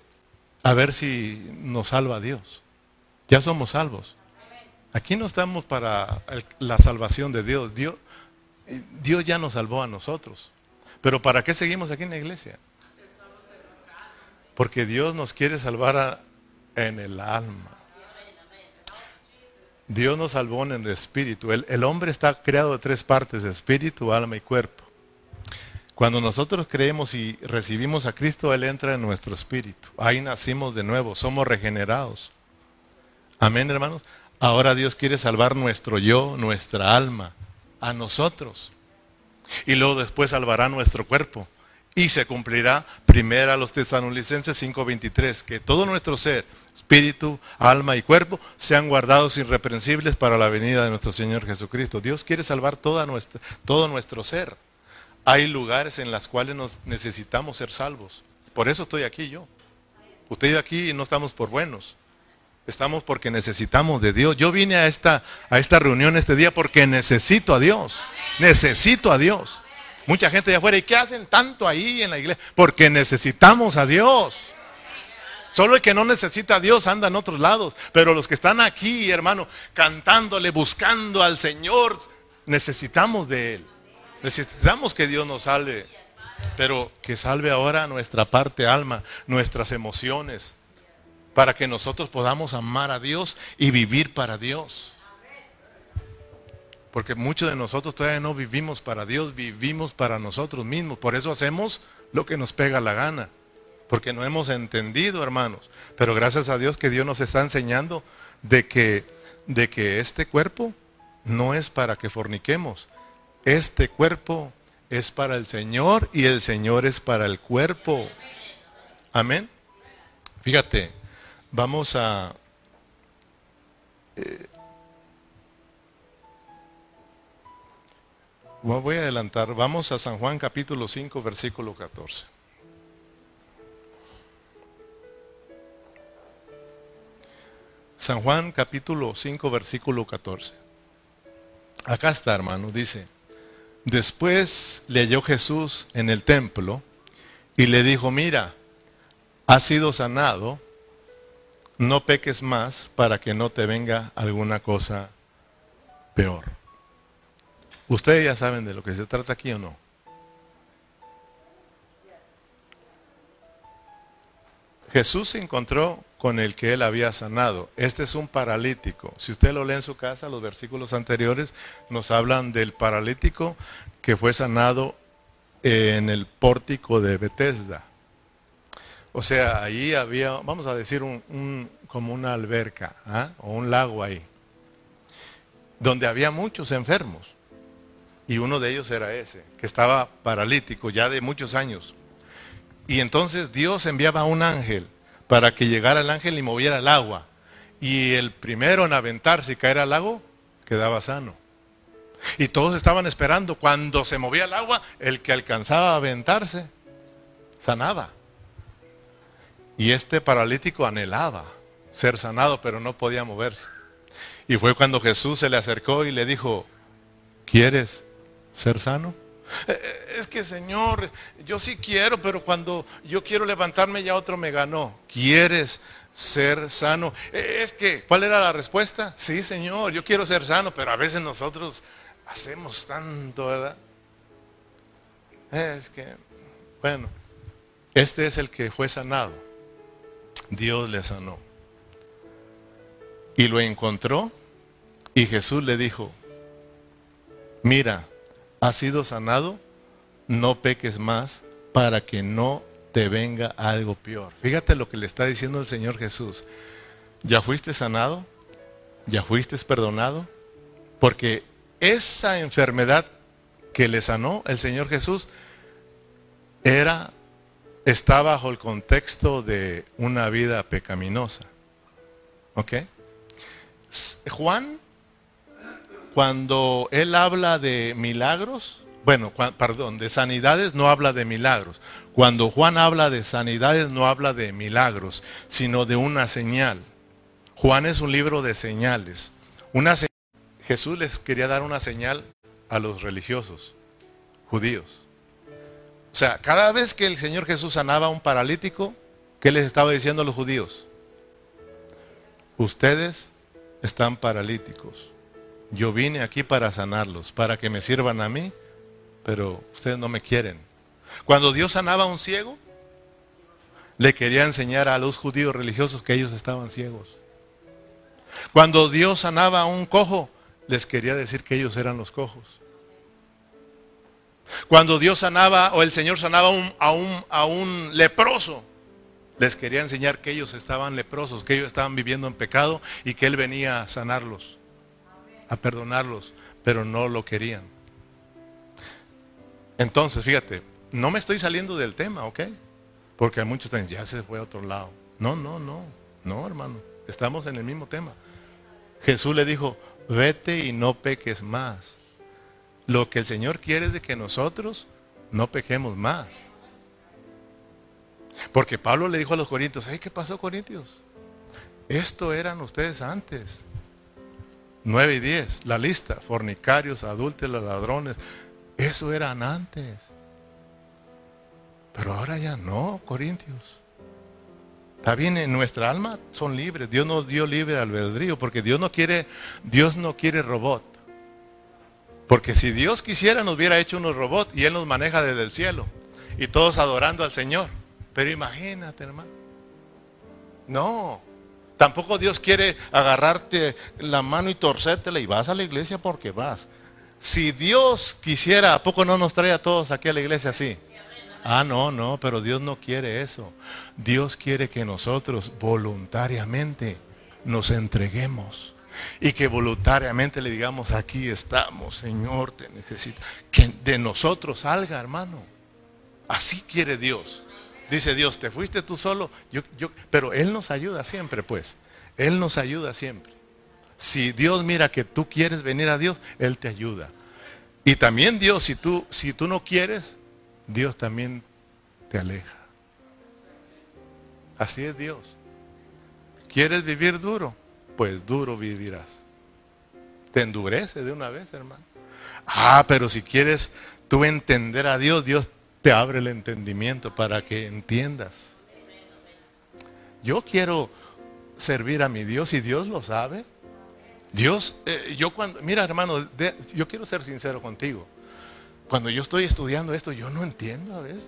a ver si nos salva Dios. Ya somos salvos. Aquí no estamos para la salvación de Dios. Dios. Dios ya nos salvó a nosotros. Pero ¿para qué seguimos aquí en la iglesia? Porque Dios nos quiere salvar en el alma. Dios nos salvó en el espíritu. El, el, hombre está creado de tres partes, espíritu, alma y cuerpo. Cuando nosotros creemos y recibimos a Cristo, Él entra en nuestro espíritu. Ahí nacimos de nuevo, somos regenerados. Amén, hermanos. Ahora Dios quiere salvar nuestro yo, nuestra alma, a nosotros. Y luego después salvará nuestro cuerpo. Y se cumplirá primero a los tesanolicenses 5:23, que todo nuestro ser, espíritu, alma y cuerpo sean guardados irreprensibles para la venida de nuestro Señor Jesucristo. Dios quiere salvar toda nuestra, todo nuestro ser. Hay lugares en los cuales nos necesitamos ser salvos. Por eso estoy aquí yo. Usted y aquí no estamos por buenos. Estamos porque necesitamos de Dios. Yo vine a esta, a esta reunión este día porque necesito a Dios. Necesito a Dios. Mucha gente de afuera, ¿y qué hacen tanto ahí en la iglesia? Porque necesitamos a Dios. Solo el que no necesita a Dios anda en otros lados. Pero los que están aquí, hermano, cantándole, buscando al Señor, necesitamos de Él. Necesitamos que Dios nos salve. Pero que salve ahora nuestra parte alma, nuestras emociones, para que nosotros podamos amar a Dios y vivir para Dios. Porque muchos de nosotros todavía no vivimos para Dios, vivimos para nosotros mismos. Por eso hacemos lo que nos pega la gana. Porque no hemos entendido, hermanos. Pero gracias a Dios que Dios nos está enseñando de que, de que este cuerpo no es para que forniquemos. Este cuerpo es para el Señor y el Señor es para el cuerpo. Amén. Fíjate, vamos a... Eh, Voy a adelantar. Vamos a San Juan capítulo 5, versículo 14. San Juan capítulo 5, versículo 14. Acá está, hermano, dice, después le halló Jesús en el templo y le dijo, mira, has sido sanado, no peques más para que no te venga alguna cosa peor. Ustedes ya saben de lo que se trata aquí o no. Jesús se encontró con el que él había sanado. Este es un paralítico. Si usted lo lee en su casa, los versículos anteriores nos hablan del paralítico que fue sanado en el pórtico de Bethesda. O sea, ahí había, vamos a decir, un, como una alberca ¿ah? o un lago ahí, donde había muchos enfermos. Y uno de ellos era ese, que estaba paralítico ya de muchos años. Y entonces Dios enviaba a un ángel para que llegara el ángel y moviera el agua. Y el primero en aventarse y caer al lago quedaba sano. Y todos estaban esperando. Cuando se movía el agua, el que alcanzaba a aventarse, sanaba. Y este paralítico anhelaba ser sanado, pero no podía moverse. Y fue cuando Jesús se le acercó y le dijo, ¿quieres ser sano? Eh, eh, es que Señor, yo sí quiero, pero cuando yo quiero levantarme ya otro me ganó. ¿Quieres ser sano. Eh, es que, ¿cuál era la respuesta? Sí, Señor, yo quiero ser sano, pero a veces nosotros hacemos tanto, ¿verdad? Es que, bueno, este es el que fue sanado. Dios le sanó. Y lo encontró y Jesús le dijo, mira, has sido sanado, no peques más para que no te venga algo peor. Fíjate lo que le está diciendo el Señor Jesús. ¿Ya fuiste sanado? ¿Ya fuiste perdonado? Porque esa enfermedad que le sanó el Señor Jesús era está bajo el contexto de una vida pecaminosa. ¿Ok? Juan, cuando él habla de milagros, bueno, perdón, de sanidades no habla de milagros. Cuando Juan habla de sanidades no habla de milagros, sino de una señal. Juan es un libro de señales. Una Jesús les quería dar una señal a los religiosos, judíos. O sea, cada vez que el Señor Jesús sanaba a un paralítico, ¿qué les estaba diciendo a los judíos? Ustedes están paralíticos. Yo vine aquí para sanarlos, para que me sirvan a mí pero ustedes no me quieren. Cuando Dios sanaba a un ciego, le quería enseñar a los judíos religiosos que ellos estaban ciegos. Cuando Dios sanaba a un cojo, les quería decir que ellos eran los cojos. Cuando Dios sanaba o el Señor sanaba a, un, a un leproso, les quería enseñar que ellos estaban leprosos, que ellos estaban viviendo en pecado y que Él venía a sanarlos, a perdonarlos, pero no lo querían. Entonces, fíjate, no me estoy saliendo del tema, ¿ok? Porque hay muchos que ya se fue a otro lado. No, no, no, no, hermano. Estamos en el mismo tema. Jesús le dijo, vete y no peques más. Lo que el Señor quiere es de que nosotros no pequemos más. Porque Pablo le dijo a los corintios, ¿qué pasó Corintios? Esto eran ustedes antes. 9 y 10, la lista, fornicarios, adúlteros, ladrones, eso eran antes. Pero ahora ya no, Corintios. Está bien, en nuestra alma son libres. Dios nos dio libre albedrío porque Dios no quiere, Dios no quiere robot. Porque si Dios quisiera nos hubiera hecho unos robots y Él nos maneja desde el cielo. Y todos adorando al Señor. Pero imagínate, hermano. No. Tampoco Dios quiere agarrarte la mano y torcértela y vas a la iglesia porque vas. Si Dios quisiera, ¿a poco no nos trae a todos aquí a la iglesia así? Ah, no, no, pero Dios no quiere eso. Dios quiere que nosotros voluntariamente nos entreguemos y que voluntariamente le digamos, aquí estamos, Señor, te necesito. Que de nosotros salga, hermano. Así quiere Dios. Dice Dios, te fuiste tú solo, yo, yo, pero Él nos ayuda siempre, pues. Él nos ayuda siempre. Si Dios mira que tú quieres venir a Dios, Él te ayuda. Y también Dios, si tú, si tú no quieres, Dios también te aleja. Así es Dios. ¿Quieres vivir duro? Pues duro vivirás. Te endurece de una vez, hermano. Ah, pero si quieres tú entender a Dios, Dios abre el entendimiento para que entiendas. Yo quiero servir a mi Dios y Dios lo sabe. Dios, eh, yo cuando, mira hermano, yo quiero ser sincero contigo. Cuando yo estoy estudiando esto, yo no entiendo a veces.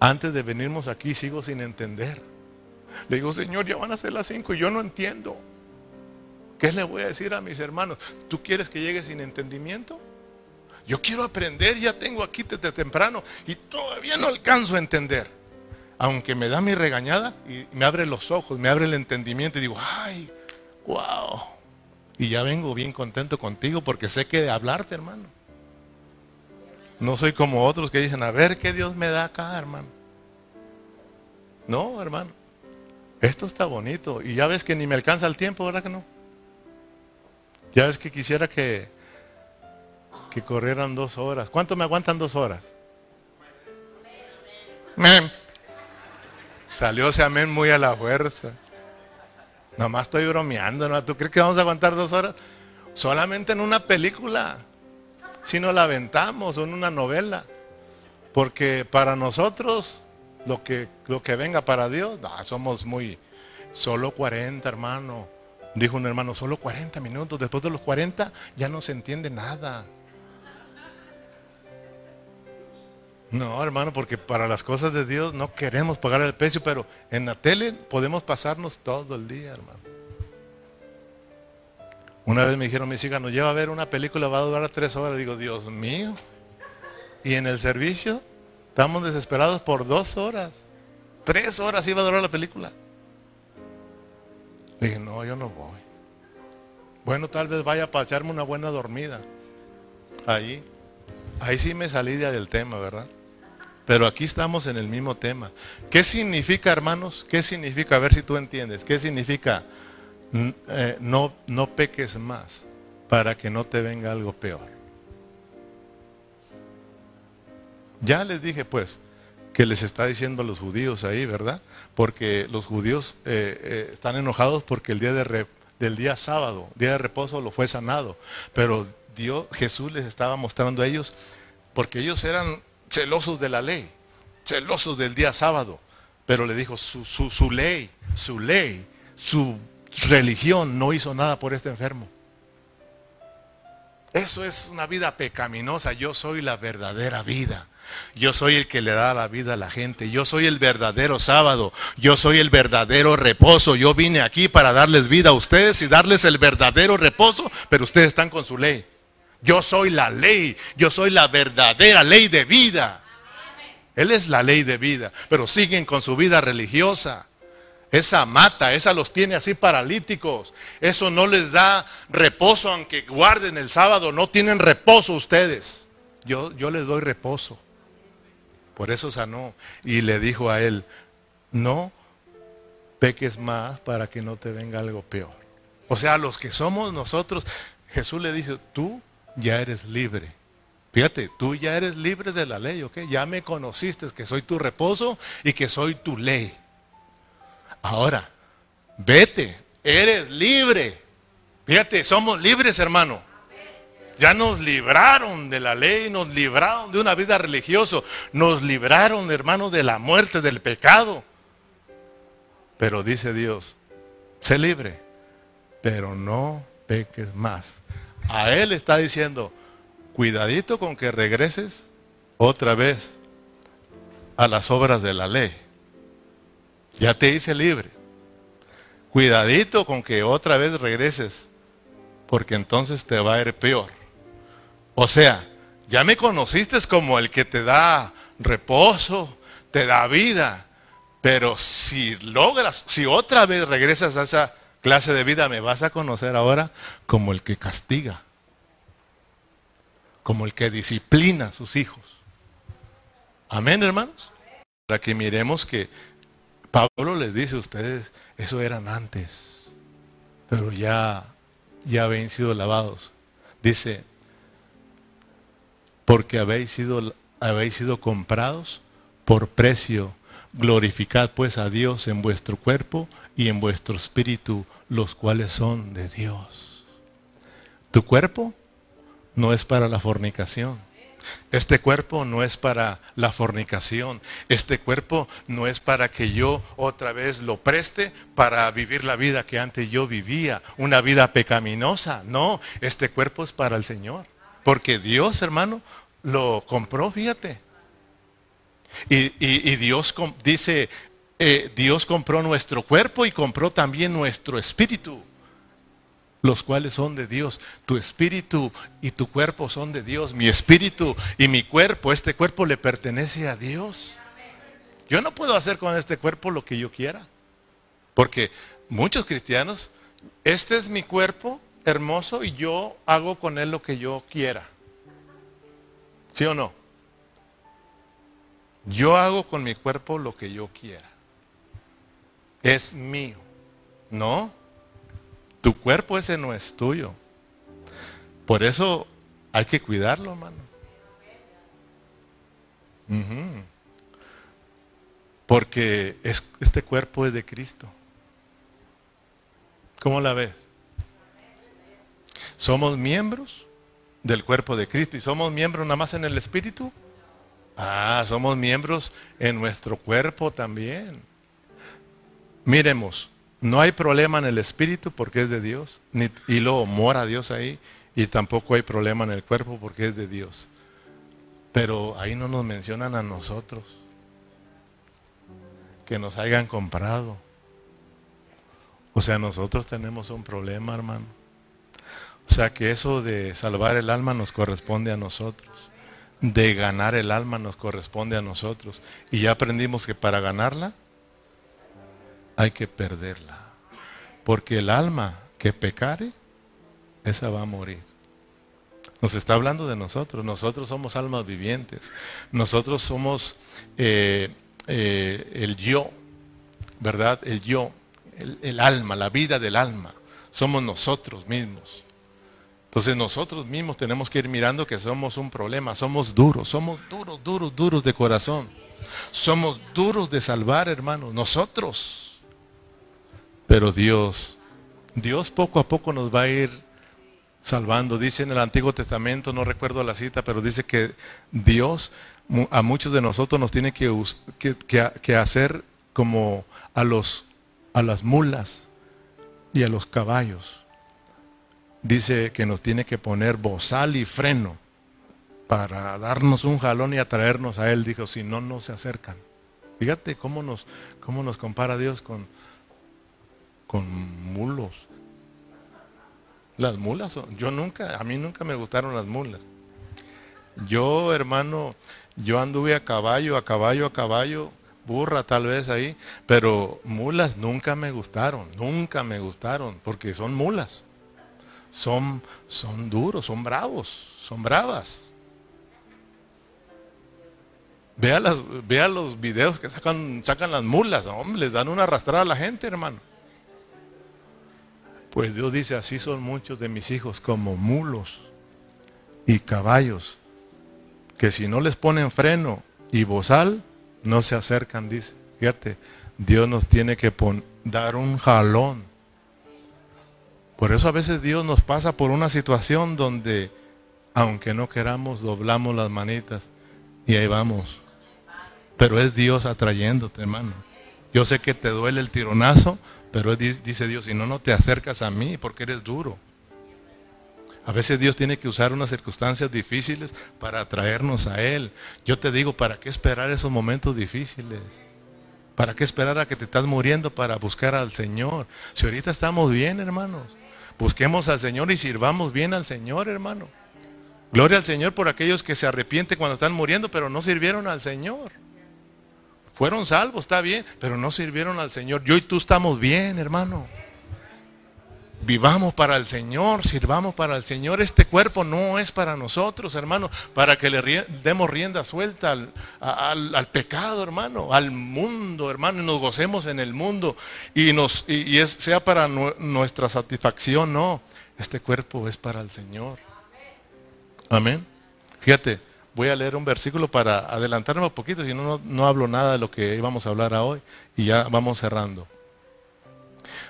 Antes de venirnos aquí sigo sin entender. Le digo, Señor, ya van a ser las cinco y yo no entiendo. ¿Qué le voy a decir a mis hermanos? ¿Tú quieres que llegue sin entendimiento? Yo quiero aprender, ya tengo aquí desde temprano y todavía no alcanzo a entender. Aunque me da mi regañada y me abre los ojos, me abre el entendimiento y digo, ay, Wow. Y ya vengo bien contento contigo porque sé que de hablarte, hermano. No soy como otros que dicen, a ver qué Dios me da acá, hermano. No, hermano. Esto está bonito. Y ya ves que ni me alcanza el tiempo, ¿verdad que no? Ya ves que quisiera que, que corrieran dos horas. ¿Cuánto me aguantan dos horas? Salió ese amén muy a la fuerza. Nomás estoy bromeando, ¿no? ¿Tú crees que vamos a aguantar dos horas? Solamente en una película. Si no la aventamos o en una novela. Porque para nosotros lo que, lo que venga para Dios, no, somos muy, solo 40 hermano. Dijo un hermano, solo 40 minutos, después de los 40 ya no se entiende nada. No, hermano, porque para las cosas de Dios no queremos pagar el precio, pero en la tele podemos pasarnos todo el día, hermano. Una vez me dijeron mis hijas, nos lleva a ver una película, va a durar tres horas. Digo, Dios mío. Y en el servicio estamos desesperados por dos horas. Tres horas iba a durar la película. Le dije, no, yo no voy. Bueno, tal vez vaya para echarme una buena dormida. Ahí. Ahí sí me salí del tema, ¿verdad? Pero aquí estamos en el mismo tema. ¿Qué significa, hermanos? ¿Qué significa? A ver si tú entiendes. ¿Qué significa eh, no, no peques más para que no te venga algo peor? Ya les dije pues que les está diciendo a los judíos ahí, ¿verdad? Porque los judíos eh, eh, están enojados porque el día de del día sábado, día de reposo, lo fue sanado. Pero Dios, Jesús les estaba mostrando a ellos, porque ellos eran celosos de la ley, celosos del día sábado. Pero le dijo, su, su, ley, su ley, su religión no hizo nada por este enfermo. Eso es una vida pecaminosa. Yo soy la verdadera vida. Yo soy el que le da la vida a la gente. Yo soy el verdadero sábado. Yo soy el verdadero reposo. Yo vine aquí para darles vida a ustedes y darles el verdadero reposo, pero ustedes están con su ley. Yo soy la ley, yo soy la verdadera ley de vida. Él es la ley de vida, pero siguen con su vida religiosa. Esa mata, esa los tiene así paralíticos. Eso no les da reposo aunque guarden el sábado. No tienen reposo ustedes. Yo, yo les doy reposo. Por eso sanó. Y le dijo a él, no peques más para que no te venga algo peor. O sea, los que somos nosotros, Jesús le dice, tú ya eres libre. Fíjate, tú ya eres libre de la ley, ¿ok? Ya me conociste que soy tu reposo y que soy tu ley. Ahora, vete, eres libre. Fíjate, somos libres, hermano. Ya nos libraron de la ley, nos libraron de una vida religiosa, nos libraron, hermano, de la muerte, del pecado. Pero dice Dios, sé libre, pero no peques más. A él está diciendo, cuidadito con que regreses otra vez a las obras de la ley. Ya te hice libre. Cuidadito con que otra vez regreses, porque entonces te va a ir peor. O sea, ya me conociste como el que te da reposo, te da vida, pero si logras, si otra vez regresas a esa clase de vida me vas a conocer ahora como el que castiga, como el que disciplina a sus hijos. Amén, hermanos. Para que miremos que Pablo les dice a ustedes, eso eran antes, pero ya, ya habéis sido lavados. Dice, porque habéis sido, habéis sido comprados por precio. Glorificad pues a Dios en vuestro cuerpo y en vuestro espíritu, los cuales son de Dios. Tu cuerpo no es para la fornicación. Este cuerpo no es para la fornicación. Este cuerpo no es para que yo otra vez lo preste para vivir la vida que antes yo vivía, una vida pecaminosa. No, este cuerpo es para el Señor. Porque Dios, hermano, lo compró, fíjate. Y, Dios dice, eh, Dios compró nuestro cuerpo y compró también nuestro espíritu, los cuales son de Dios. Tu espíritu y tu cuerpo son de Dios. Mi espíritu y mi cuerpo, este cuerpo le pertenece a Dios. Yo no puedo hacer con este cuerpo lo que yo quiera. Porque muchos cristianos, este es mi cuerpo hermoso y yo hago con él lo que yo quiera. ¿Sí o no? Yo hago con mi cuerpo lo que yo quiera es mío. No, tu cuerpo ese no es tuyo. Por eso hay que cuidarlo, hermano. Porque este cuerpo es de Cristo. ¿Cómo la ves? Somos miembros del cuerpo de Cristo y somos miembros nada más en el Espíritu. Ah, somos miembros en nuestro cuerpo también. Miremos, no hay problema en el espíritu porque es de Dios, ni, y luego mora Dios ahí, y tampoco hay problema en el cuerpo porque es de Dios. Pero ahí no nos mencionan a nosotros, que nos hayan comprado. O sea, nosotros tenemos un problema, hermano. O sea, que eso de salvar el alma nos corresponde a nosotros. De ganar el alma nos corresponde a nosotros. Y ya aprendimos que para ganarla hay que perderla. Porque el alma que pecare, esa va a morir. Nos está hablando de nosotros. Nosotros somos almas vivientes. Nosotros somos eh, eh, el yo, ¿verdad? El yo, el alma, la vida del alma. Somos nosotros mismos. Entonces nosotros mismos tenemos que ir mirando que somos un problema, somos duros, somos duros, duros, duros de corazón. Somos duros de salvar, hermanos, nosotros. Pero Dios, Dios poco a poco nos va a ir salvando. Dice en el Antiguo Testamento, no recuerdo la cita, pero dice que Dios a muchos de nosotros nos tiene que, hacer como a, los, a las mulas y a los caballos dice que nos tiene que poner bozal y freno para darnos un jalón y atraernos a Él. Dijo, si no, no se acercan. Fíjate cómo nos, cómo nos compara Dios con, con mulos. Las mulas, yo nunca, a mí nunca me gustaron las mulas. Yo, hermano, yo anduve a caballo, a caballo, a caballo, burra tal vez ahí, pero mulas nunca me gustaron, nunca me gustaron, porque son mulas son, son duros, son bravos, son bravas. Vea, las, vea los videos que sacan, sacan las mulas, hombre, les dan una arrastrada a la gente, hermano. Pues Dios dice, así son muchos de mis hijos como mulos y caballos, que si no les ponen freno y bozal, no se acercan, dice. Fíjate, Dios nos tiene que dar un jalón por eso a veces Dios nos pasa por una situación donde, aunque no queramos, doblamos las manitas y ahí vamos. Pero es Dios atrayéndote, hermano. Yo sé que te duele el tironazo, pero dice Dios, si no, no te acercas a mí porque eres duro. A veces Dios tiene que usar unas circunstancias difíciles para atraernos a Él. Yo te digo, ¿para qué esperar esos momentos difíciles? ¿Para qué esperar a que te estás muriendo para buscar al Señor? Si ahorita estamos bien, hermanos. Busquemos al Señor y sirvamos bien al Señor, hermano. Gloria al Señor por aquellos que se arrepienten cuando están muriendo, pero no sirvieron al Señor. Fueron salvos, está bien, pero no sirvieron al Señor. Yo y tú estamos bien, hermano. Vivamos para el Señor, sirvamos para el Señor. Este cuerpo no es para nosotros, hermano, para que le demos rienda suelta al, pecado, hermano, al mundo, hermano, y nos gocemos en el mundo y, nos, y, es, sea para nuestra satisfacción, no. Este cuerpo es para el Señor. Amén. Fíjate, voy a leer un versículo para adelantarme un poquito, si no, no, hablo nada de lo que íbamos a hablar hoy y ya vamos cerrando.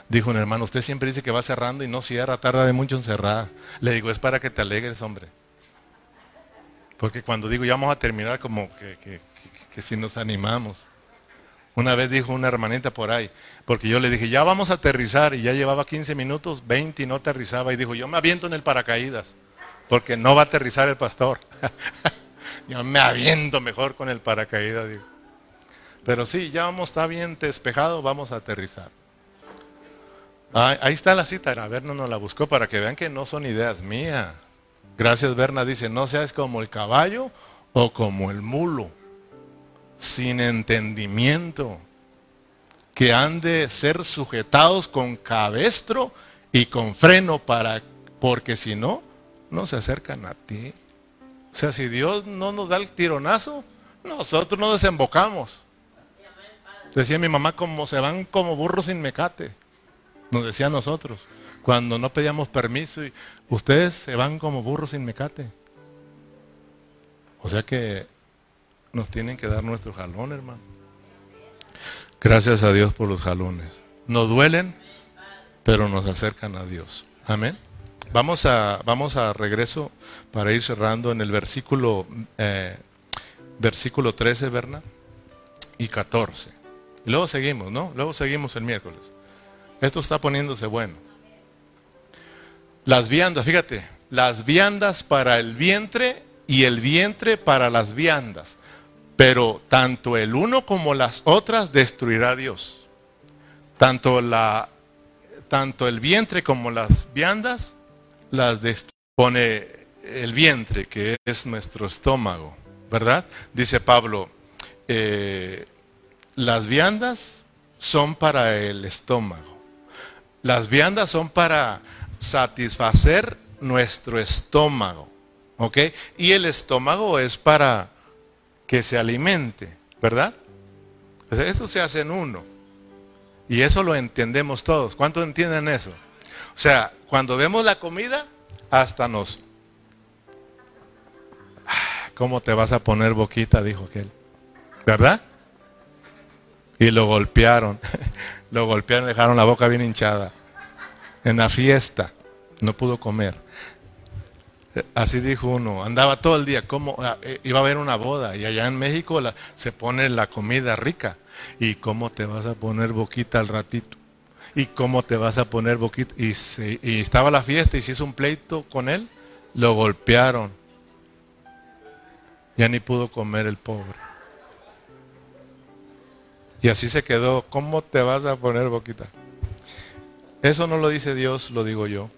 Dijo un hermano, usted siempre dice que va cerrando y no cierra, tarda de mucho en cerrar. Le digo, es para que te alegres, hombre. Porque cuando digo ya vamos a terminar, como que, si nos animamos. Una vez dijo una hermanita por ahí, porque yo le dije, ya vamos a aterrizar, y ya llevaba 15 minutos, 20 y no aterrizaba, y dijo, yo me aviento en el paracaídas, porque no va a aterrizar el pastor. yo me aviento mejor con el paracaídas, digo. Pero sí, ya vamos, está bien despejado, vamos a aterrizar. Ahí está la cita, a Berna nos la buscó para que vean que no son ideas mías. Gracias Berna dice, no seas como el caballo o como el mulo, sin entendimiento, que han de ser sujetados con cabestro y con freno para, porque si no, no se acercan a ti. O sea, si Dios no nos da el tironazo, nosotros no desembocamos. Decía mi mamá, como se van como burros sin mecate. Nos decía a nosotros, cuando no pedíamos permiso, y ustedes se van como burros sin mecate. O sea que nos tienen que dar nuestro jalón, hermano. Gracias a Dios por los jalones. Nos duelen, pero nos acercan a Dios. Amén. Vamos a, vamos a regreso para ir cerrando en el versículo versículo 13, ¿verdad? Y 14. Y luego seguimos, ¿no? Luego seguimos el miércoles. Esto está poniéndose bueno. Las viandas, fíjate, las viandas para el vientre y el vientre para las viandas. Pero tanto el uno como las otras destruirá Dios. Tanto, la, tanto el vientre como las viandas las pone el vientre, que es nuestro estómago, ¿verdad? Dice Pablo, eh, las viandas son para el estómago. Las viandas son para satisfacer nuestro estómago. ¿Ok? Y el estómago es para que se alimente, ¿verdad? eso se hace en uno. Y eso lo entendemos todos. ¿Cuántos entienden eso? O sea, cuando vemos la comida, hasta nos... ¿Cómo te vas a poner boquita? Dijo aquel. ¿Verdad? Y lo golpearon. Lo golpearon, dejaron la boca bien hinchada. En la fiesta. No pudo comer. Así dijo uno, andaba todo el día, como ah, eh, iba a haber una boda y allá en México se pone la comida rica. ¿Y cómo te vas a poner boquita al ratito? ¿Y cómo te vas a poner boquita? Y, estaba la fiesta y se hizo un pleito con él, lo golpearon. Ya ni pudo comer el pobre. Y así se quedó. ¿Cómo te vas a poner boquita? Eso no lo dice Dios, lo digo yo.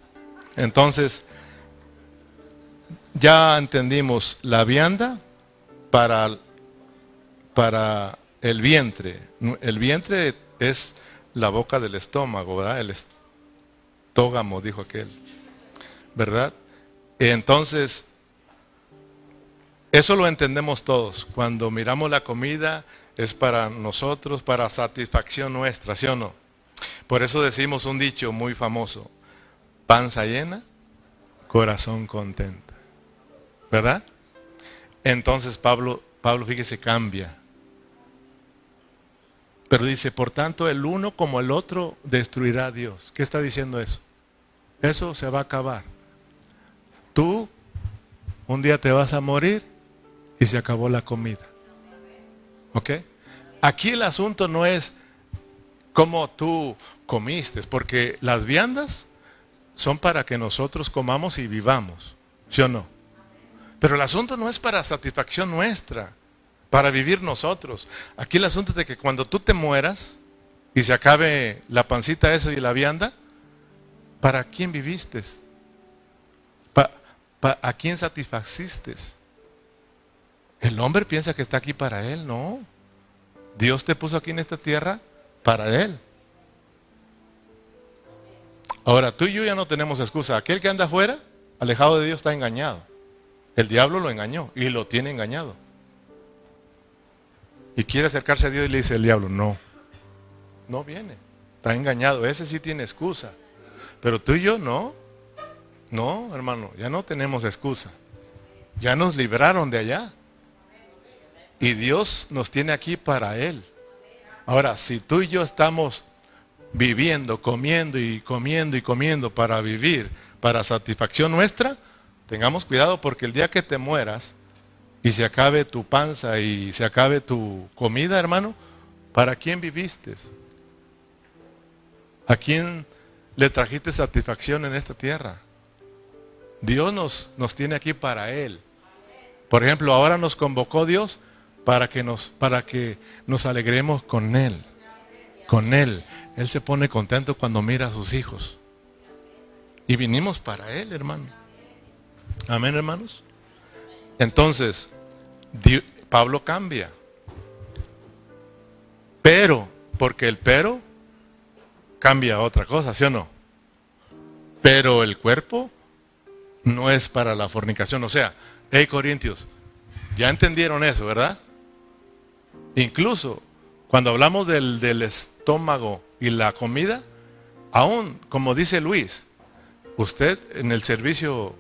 Entonces, ya entendimos la vianda para, para el vientre. El vientre es la boca del estómago, ¿verdad? El estógamo, dijo aquel. ¿Verdad? Entonces, eso lo entendemos todos. Cuando miramos la comida es para nosotros, para satisfacción nuestra, ¿sí o no? Por eso decimos un dicho muy famoso, panza llena, corazón contento. ¿Verdad? Entonces Pablo, Pablo, fíjese, cambia. Pero dice, por tanto, el uno como el otro destruirá a Dios. ¿Qué está diciendo eso? Eso se va a acabar. Tú un día te vas a morir y se acabó la comida. ¿Ok? Aquí el asunto no es cómo tú comiste, porque las viandas son para que nosotros comamos y vivamos. ¿Sí o no? Pero el asunto no es para satisfacción nuestra, para vivir nosotros. Aquí el asunto es de que cuando tú te mueras y se acabe la pancita eso y la vianda, ¿para quién viviste? ¿A quién satisfaciste? El hombre piensa que está aquí para él, no. Dios te puso aquí en esta tierra para él. Ahora, tú y yo ya no tenemos excusa. Aquel que anda afuera, alejado de Dios, está engañado. El diablo lo engañó y lo tiene engañado. Y quiere acercarse a Dios y le dice el diablo, no, no viene. Está engañado. Ese sí tiene excusa. Pero tú y yo no. No, hermano, ya no tenemos excusa. Ya nos libraron de allá. Y Dios nos tiene aquí para Él. Ahora, si tú y yo estamos viviendo, comiendo y comiendo y comiendo para vivir, para satisfacción nuestra, Tengamos cuidado porque el día que te mueras y se acabe tu panza y se acabe tu comida, hermano, ¿para quién viviste? ¿A quién le trajiste satisfacción en esta tierra? Dios nos, nos tiene aquí para Él. Por ejemplo, ahora nos convocó Dios para que nos, para que nos alegremos con Él. Con Él. Él se pone contento cuando mira a sus hijos. Y vinimos para Él, hermano. Amén, hermanos. Entonces, Pablo cambia. Pero, porque el pero cambia otra cosa, ¿sí o no? Pero el cuerpo no es para la fornicación. O sea, hey Corintios, ya entendieron eso, ¿verdad? Incluso cuando hablamos del, del estómago y la comida, aún, como dice Luis, usted en el servicio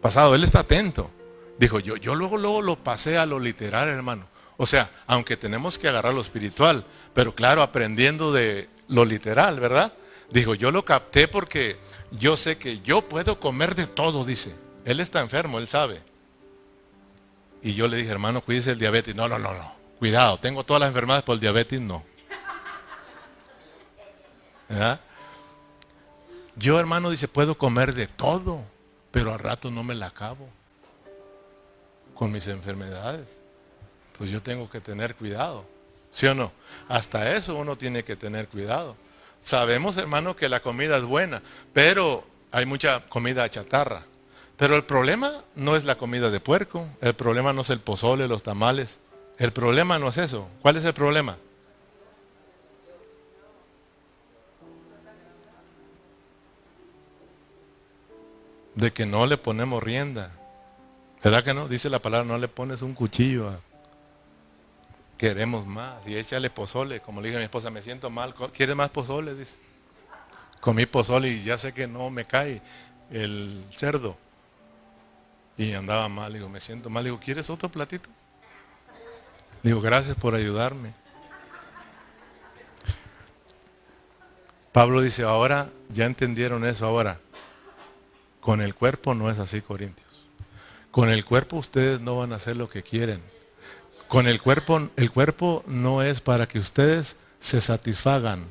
pasado, él está atento. Dijo, yo, yo luego, luego lo pasé a lo literal, hermano. O sea, aunque tenemos que agarrar lo espiritual, pero claro, aprendiendo de lo literal, ¿verdad? Dijo, yo lo capté porque yo sé que yo puedo comer de todo, dice. Él está enfermo, él sabe. Y yo le dije, hermano, cuídese el diabetes. No, no, no, no. Cuidado, tengo todas las enfermedades por el diabetes, no. Yo, hermano, dice, puedo comer de todo, pero al rato no me la acabo con mis enfermedades. Pues yo tengo que tener cuidado. ¿Sí o no? Hasta eso uno tiene que tener cuidado. Sabemos, hermano, que la comida es buena, pero hay mucha comida chatarra. Pero el problema no es la comida de puerco, el problema no es el pozole, los tamales. El problema no es eso. ¿Cuál es el problema? De que no le ponemos rienda. ¿Verdad que no? Dice la palabra, no le pones un cuchillo a queremos más. Y échale pozole, como le dije a mi esposa, me siento mal, ¿quiere más pozole? Dice. Comí pozole y ya sé que no me cae el cerdo. Y andaba mal, digo, me siento mal. Digo, ¿quieres otro platito? Digo, gracias por ayudarme. Pablo dice, ahora ya entendieron eso, ahora, con el cuerpo no es así, Corintios. Con el cuerpo ustedes no van a hacer lo que quieren con el cuerpo, el cuerpo no es para que ustedes se satisfagan.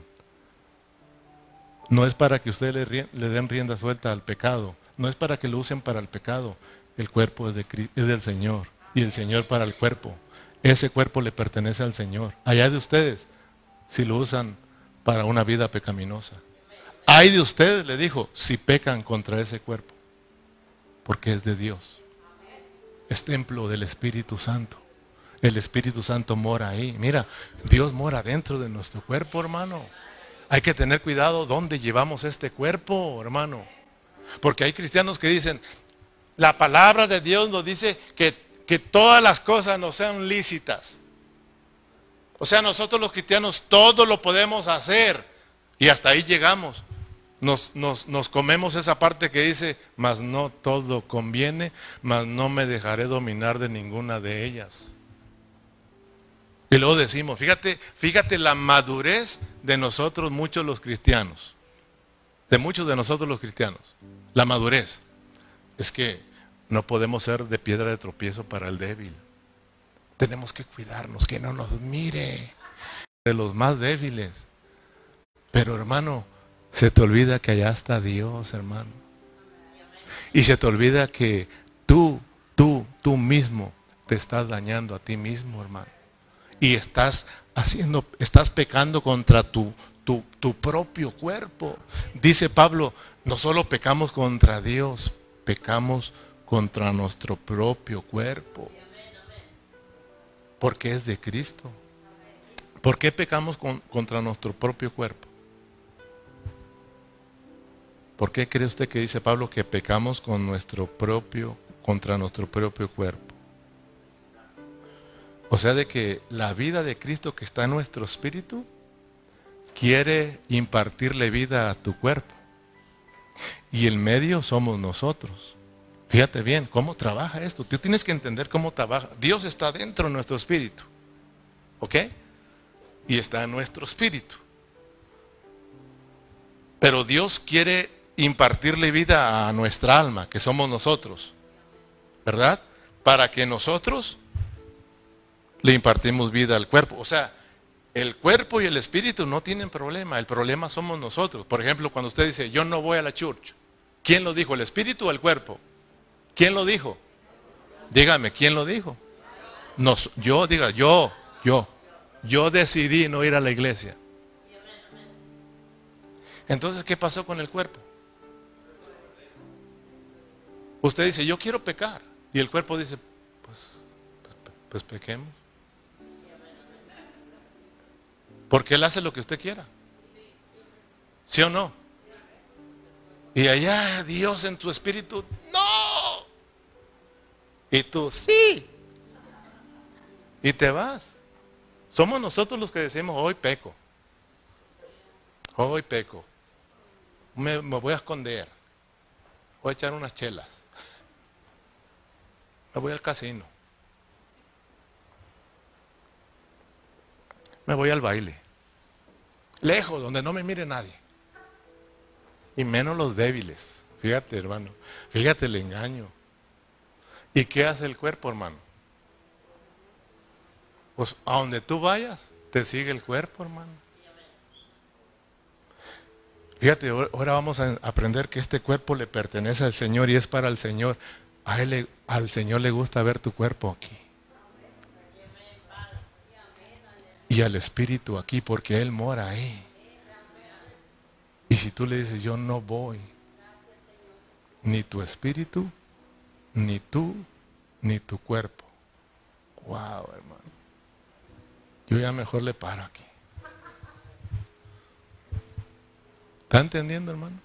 No es para que ustedes le, den rienda suelta al pecado. No es para que lo usen para el pecado. El cuerpo es, de, es del Señor y el Señor para el cuerpo. Ese cuerpo le pertenece al Señor. Allá de ustedes si lo usan para una vida pecaminosa. Hay de ustedes, le dijo, si pecan contra ese cuerpo. Porque es de Dios. Es templo del Espíritu Santo. El Espíritu Santo mora ahí. Mira, Dios mora dentro de nuestro cuerpo, hermano. Hay que tener cuidado dónde llevamos este cuerpo, hermano. Porque hay cristianos que dicen, la palabra de Dios nos dice que, que todas las cosas no sean lícitas. O sea, nosotros los cristianos todo lo podemos hacer. Y hasta ahí llegamos. Nos, nos, nos, comemos esa parte que dice, mas no todo conviene, mas no me dejaré dominar de ninguna de ellas. Y luego decimos, fíjate, fíjate la madurez de nosotros, muchos los cristianos, de muchos de nosotros los cristianos. La madurez es que no podemos ser de piedra de tropiezo para el débil. Tenemos que cuidarnos, que no nos mire de los más débiles. Pero hermano, se te olvida que allá está Dios, hermano. Y se te olvida que tú, tú, tú mismo te estás dañando a ti mismo, hermano y estás haciendo, estás pecando contra tu, tu, tu propio cuerpo. Dice Pablo, no solo pecamos contra Dios, pecamos contra nuestro propio cuerpo. Porque es de Cristo. ¿Por qué pecamos contra nuestro propio cuerpo? ¿Por qué cree usted que dice Pablo que pecamos con nuestro propio, contra nuestro propio cuerpo? O sea, de que la vida de Cristo que está en nuestro espíritu quiere impartirle vida a tu cuerpo. Y el medio somos nosotros. Fíjate bien, ¿cómo trabaja esto? Tú tienes que entender cómo trabaja. Dios está dentro de nuestro espíritu. ¿Ok? Y está en nuestro espíritu. Pero Dios quiere impartirle vida a nuestra alma, que somos nosotros. ¿Verdad? Para que nosotros le impartimos vida al cuerpo. O sea, el cuerpo y el espíritu no tienen problema, el problema somos nosotros. Por ejemplo, cuando usted dice, yo no voy a la church, ¿quién lo dijo, el espíritu o el cuerpo? ¿Quién lo dijo? Dígame, ¿quién lo dijo? Nos, yo, diga, yo, yo, yo decidí no ir a la iglesia. Entonces, ¿qué pasó con el cuerpo? Usted dice, yo quiero pecar. Y el cuerpo dice, pues, pues, pequemos. Porque Él hace lo que usted quiera. ¿Sí o no? Y allá Dios en tu espíritu, no. Y tú, sí. Y te vas. Somos nosotros los que decimos, hoy peco. Hoy peco. Me, me voy a esconder. Voy a echar unas chelas. Me voy al casino. me voy al baile. Lejos, donde no me mire nadie. Y menos los débiles. Fíjate, hermano. Fíjate el engaño. ¿Y qué hace el cuerpo, hermano? Pues a donde tú vayas, te sigue el cuerpo, hermano. Fíjate, ahora vamos a aprender que este cuerpo le pertenece al Señor y es para el Señor. A él, al Señor le gusta ver tu cuerpo aquí. Y al Espíritu aquí porque Él mora ahí. Y si tú le dices, yo no voy, ni tu espíritu, ni tú, ni tu cuerpo. Wow, hermano. Yo ya mejor le paro aquí. ¿Está entendiendo, hermano?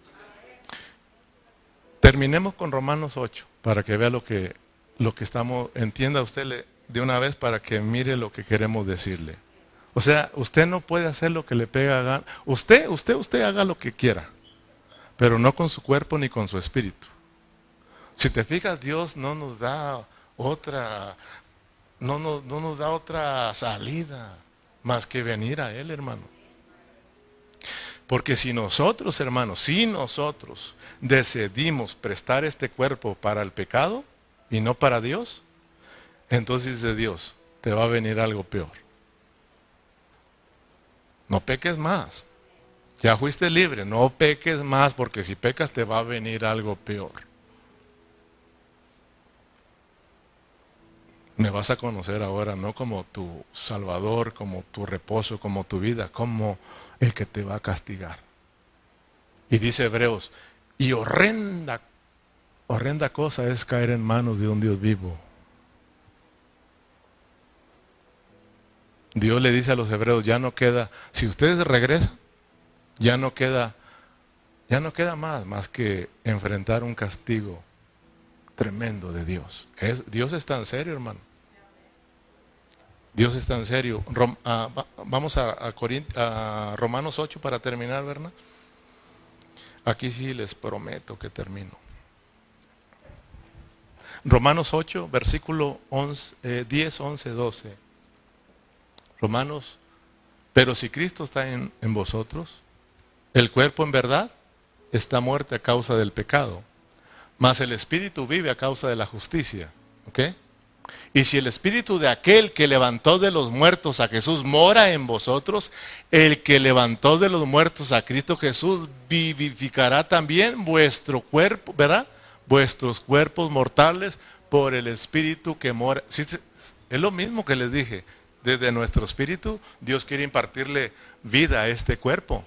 Terminemos con Romanos 8 para que vea lo que, lo que estamos, entienda usted de una vez para que mire lo que queremos decirle. O sea, usted no puede hacer lo que le pega gana. Usted, usted, usted haga lo que quiera, pero no con su cuerpo ni con su espíritu. Si te fijas, Dios no nos da otra, no no nos da otra salida más que venir a Él, hermano. Porque si nosotros, hermanos, si nosotros decidimos prestar este cuerpo para el pecado y no para Dios, entonces de Dios te va a venir algo peor. No peques más. Ya fuiste libre, no peques más porque si pecas te va a venir algo peor. Me vas a conocer ahora no como tu salvador, como tu reposo, como tu vida, como el que te va a castigar. Y dice Hebreos, y horrenda, horrenda cosa es caer en manos de un Dios vivo. Dios le dice a los hebreos, ya no queda, si ustedes regresan, ya no queda, ya no queda más, más que enfrentar un castigo tremendo de Dios. Es, Dios está en serio, hermano. Dios está en serio. Ah, vamos a, Romanos 8 para terminar, ¿verdad? Aquí sí les prometo que termino. Romanos 8, versículo 11, 10, 11, 12. Romanos, pero si Cristo está en, en vosotros, el cuerpo en verdad está muerto a causa del pecado, mas el espíritu vive a causa de la justicia. ¿Ok? Y si el espíritu de aquel que levantó de los muertos a Jesús mora en vosotros, el que levantó de los muertos a Cristo Jesús vivificará también vuestro cuerpo, ¿verdad? Vuestros cuerpos mortales por el espíritu que mora. es lo mismo que les dije. Desde nuestro espíritu, Dios quiere impartirle vida a este cuerpo.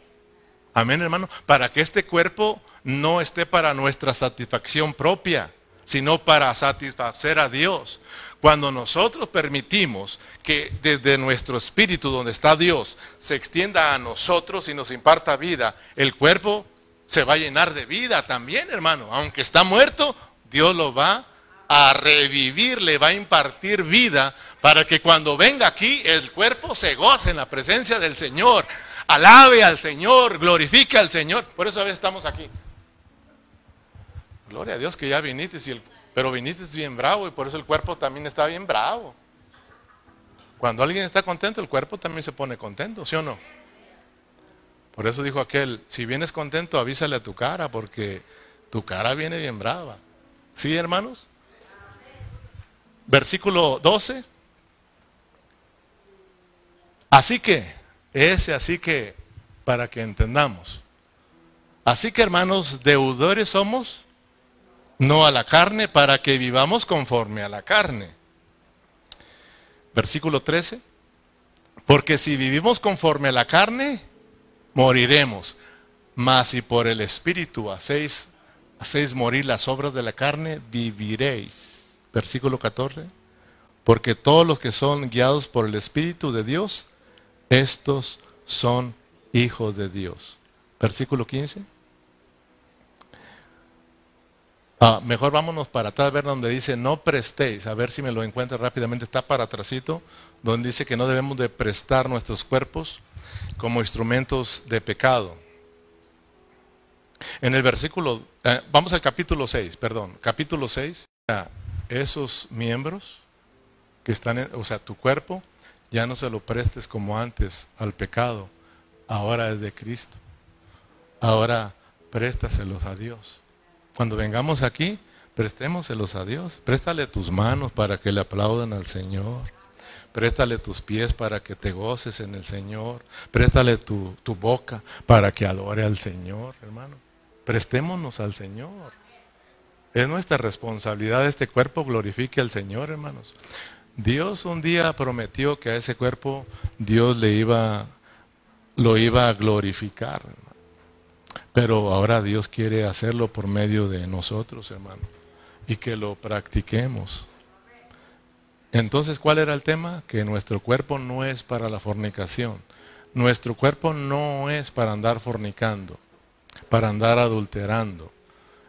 Amén, hermano. Para que este cuerpo no esté para nuestra satisfacción propia, sino para satisfacer a Dios. Cuando nosotros permitimos que desde nuestro espíritu, donde está Dios, se extienda a nosotros y nos imparta vida, el cuerpo se va a llenar de vida también, hermano. Aunque está muerto, Dios lo va a revivir, le va a impartir vida para que cuando venga aquí el cuerpo se goce en la presencia del Señor. Alabe al Señor, glorifique al Señor. Por eso a veces estamos aquí. Gloria a Dios que ya viniste, pero viniste bien bravo y por eso el cuerpo también está bien bravo. Cuando alguien está contento, el cuerpo también se pone contento, ¿sí o no? Por eso dijo aquel, si vienes contento, avísale a tu cara, porque tu cara viene bien brava. ¿Sí, hermanos? Versículo 12. Así que, ese así que, para que entendamos. Así que, hermanos, deudores somos no a la carne, para que vivamos conforme a la carne. Versículo 13. Porque si vivimos conforme a la carne, moriremos. Mas si por el Espíritu hacéis, hacéis morir las obras de la carne, viviréis. Versículo 14. Porque todos los que son guiados por el Espíritu de Dios, estos son hijos de Dios. Versículo 15. Ah, mejor vámonos para atrás, a ver donde dice no prestéis, a ver si me lo encuentro rápidamente, está para atrásito, donde dice que no debemos de prestar nuestros cuerpos como instrumentos de pecado. En el versículo, eh, vamos al capítulo 6, perdón, capítulo 6, esos miembros que están, en, o sea, tu cuerpo, ya no se lo prestes como antes al pecado, ahora es de Cristo, ahora préstaselos a Dios. Cuando vengamos aquí, prestémoselos a Dios. Préstale tus manos para que le aplaudan al Señor. préstale tus pies para que te goces en el Señor, préstale tu, tu boca para que adore al Señor, hermano. Prestémonos al Señor. Es nuestra responsabilidad este cuerpo glorifique al Señor, hermanos. Dios un día prometió que a ese cuerpo Dios le iba, lo iba a glorificar. Pero ahora Dios quiere hacerlo por medio de nosotros, hermano, y que lo practiquemos. Entonces, ¿cuál era el tema? Que nuestro cuerpo no es para la fornicación. Nuestro cuerpo no es para andar fornicando, para andar adulterando.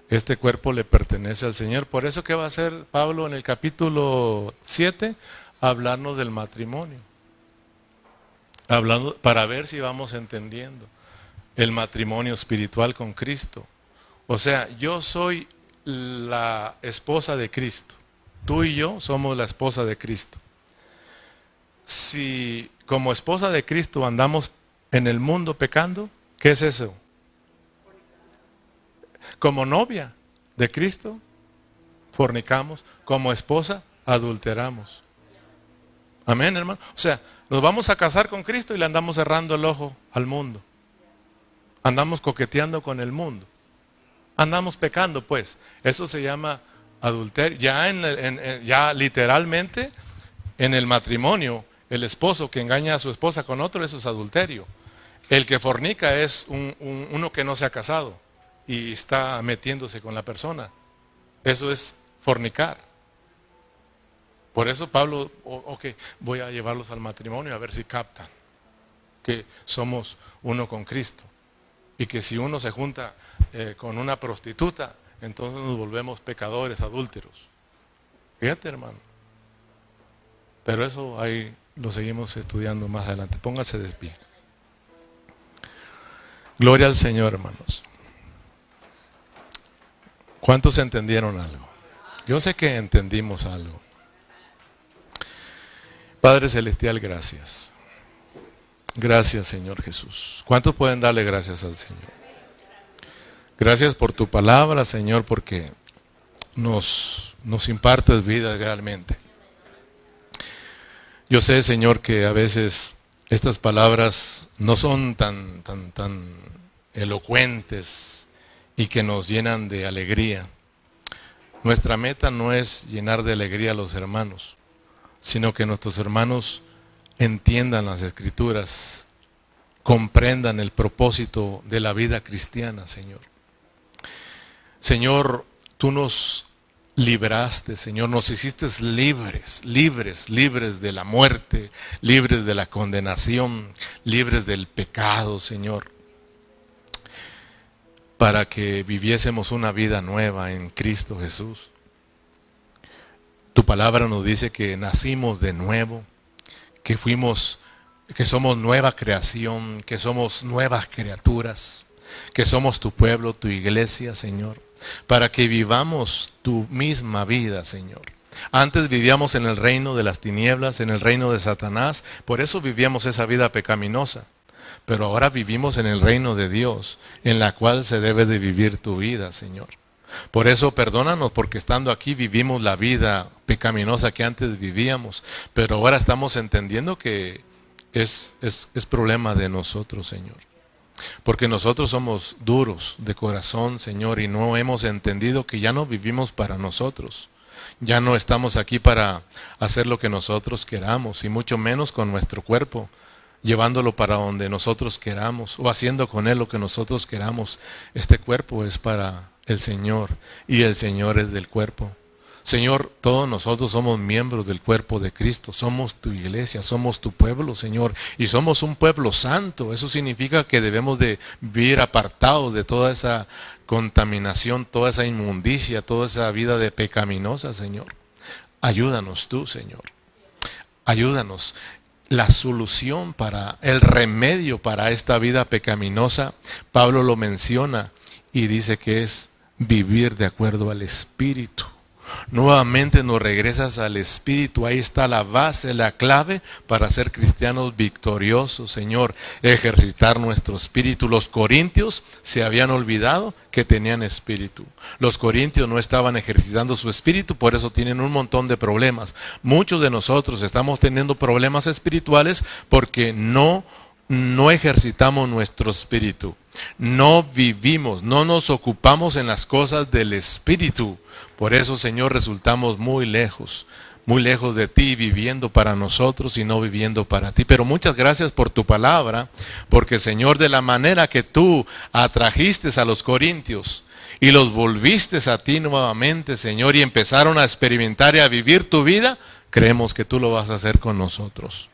Este cuerpo le pertenece al Señor. Por eso, ¿qué va a hacer Pablo en el capítulo 7? Hablarnos del matrimonio. Hablando, para ver si vamos entendiendo el matrimonio espiritual con Cristo. O sea, yo soy la esposa de Cristo. Tú y yo somos la esposa de Cristo. Si como esposa de Cristo andamos en el mundo pecando, ¿qué es eso? Como novia de Cristo, fornicamos. Como esposa, adulteramos. Amén, hermano. O sea, nos vamos a casar con Cristo y le andamos cerrando el ojo al mundo. Andamos coqueteando con el mundo. Andamos pecando, pues. Eso se llama adulterio. Ya, en, ya literalmente en el matrimonio, el esposo que engaña a su esposa con otro, eso es adulterio. El que fornica es uno que no se ha casado y está metiéndose con la persona. Eso es fornicar. Por eso Pablo, ok, voy a llevarlos al matrimonio a ver si captan que somos uno con Cristo. Y que si uno se junta eh, con una prostituta, entonces nos volvemos pecadores, adúlteros. Fíjate, hermano. Pero eso ahí lo seguimos estudiando más adelante. Póngase de pie. Gloria al Señor, hermanos. ¿Cuántos entendieron algo? Yo sé que entendimos algo. Padre Celestial, gracias. Gracias, Señor Jesús. ¿Cuántos pueden darle gracias al Señor? Gracias por tu palabra, Señor, porque nos, nos impartes vida realmente. Yo sé, Señor, que a veces estas palabras no son tan, tan, tan elocuentes y que nos llenan de alegría. Nuestra meta no es llenar de alegría a los hermanos, sino que nuestros hermanos entiendan las escrituras, comprendan el propósito de la vida cristiana, Señor. Señor, tú nos libraste, Señor, nos hiciste libres, libres, libres de la muerte, libres de la condenación, libres del pecado, Señor, para que viviésemos una vida nueva en Cristo Jesús. Tu palabra nos dice que nacimos de nuevo, que fuimos, que somos nueva creación, que somos nuevas criaturas, que somos tu pueblo, tu iglesia, Señor para que vivamos tu misma vida, Señor. Antes vivíamos en el reino de las tinieblas, en el reino de Satanás, por eso vivíamos esa vida pecaminosa. Pero ahora vivimos en el reino de Dios, en la cual se debe de vivir tu vida, Señor. Por eso perdónanos porque estando aquí vivimos la vida pecaminosa que antes vivíamos, pero ahora estamos entendiendo que es, es, es problema de nosotros, Señor. Porque nosotros somos duros de corazón, Señor, y no hemos entendido que ya no vivimos para nosotros. Ya no estamos aquí para hacer lo que nosotros queramos, y mucho menos con nuestro cuerpo, llevándolo para donde nosotros queramos, o haciendo con él lo que nosotros queramos. Este cuerpo es para el Señor, y el Señor es del cuerpo. Señor, todos nosotros somos miembros del cuerpo de Cristo, somos tu iglesia, somos tu pueblo, Señor, y somos un pueblo santo. Eso significa que debemos de vivir apartados de toda esa contaminación, toda esa inmundicia, toda esa vida de pecaminosa, Señor. Ayúdanos tú, Señor. Ayúdanos. La solución para, el remedio para esta vida pecaminosa, Pablo lo menciona y dice que es vivir de acuerdo al Espíritu Nuevamente nos regresas al Espíritu. Ahí está la base, la clave para ser cristianos victoriosos, Señor. Ejercitar nuestro espíritu. Los corintios se habían olvidado que tenían espíritu. Los corintios no estaban ejercitando su espíritu, por eso tienen un montón de problemas. Muchos de nosotros estamos teniendo problemas espirituales porque no no ejercitamos nuestro espíritu, no vivimos, no nos ocupamos en las cosas del espíritu. Por eso, Señor, resultamos muy lejos, muy lejos de ti, viviendo para nosotros y no viviendo para ti. Pero muchas gracias por tu palabra, porque, Señor, de la manera que tú atrajiste a los corintios, y los volviste a ti nuevamente, Señor, y empezaron a experimentar y a vivir tu vida, creemos que tú lo vas a hacer con nosotros.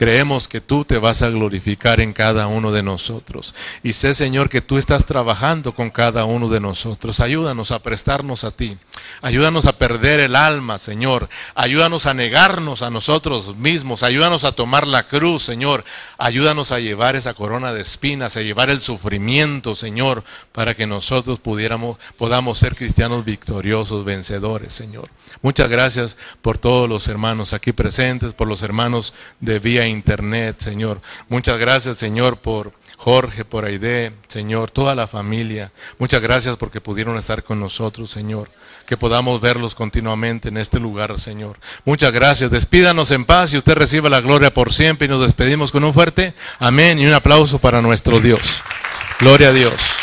Creemos que tú te vas a glorificar en cada uno de nosotros. Y sé, Señor, que tú estás trabajando con cada uno de nosotros. Ayúdanos a prestarnos a ti. Ayúdanos a perder el alma, Señor. Ayúdanos a negarnos a nosotros mismos. Ayúdanos a tomar la cruz, Señor. Ayúdanos a llevar esa corona de espinas, a llevar el sufrimiento, Señor, para que nosotros pudiéramos, podamos ser cristianos victoriosos, vencedores, Señor. Muchas gracias por todos los hermanos aquí presentes, por los hermanos de vía internet, Señor. Muchas gracias, Señor, por Jorge, por Aide, Señor, toda la familia. Muchas gracias porque pudieron estar con nosotros, Señor. Que podamos verlos continuamente en este lugar, Señor. Muchas gracias. Despídanos en paz y usted reciba la gloria por siempre y nos despedimos con un fuerte amén y un aplauso para nuestro Dios. Gloria a Dios.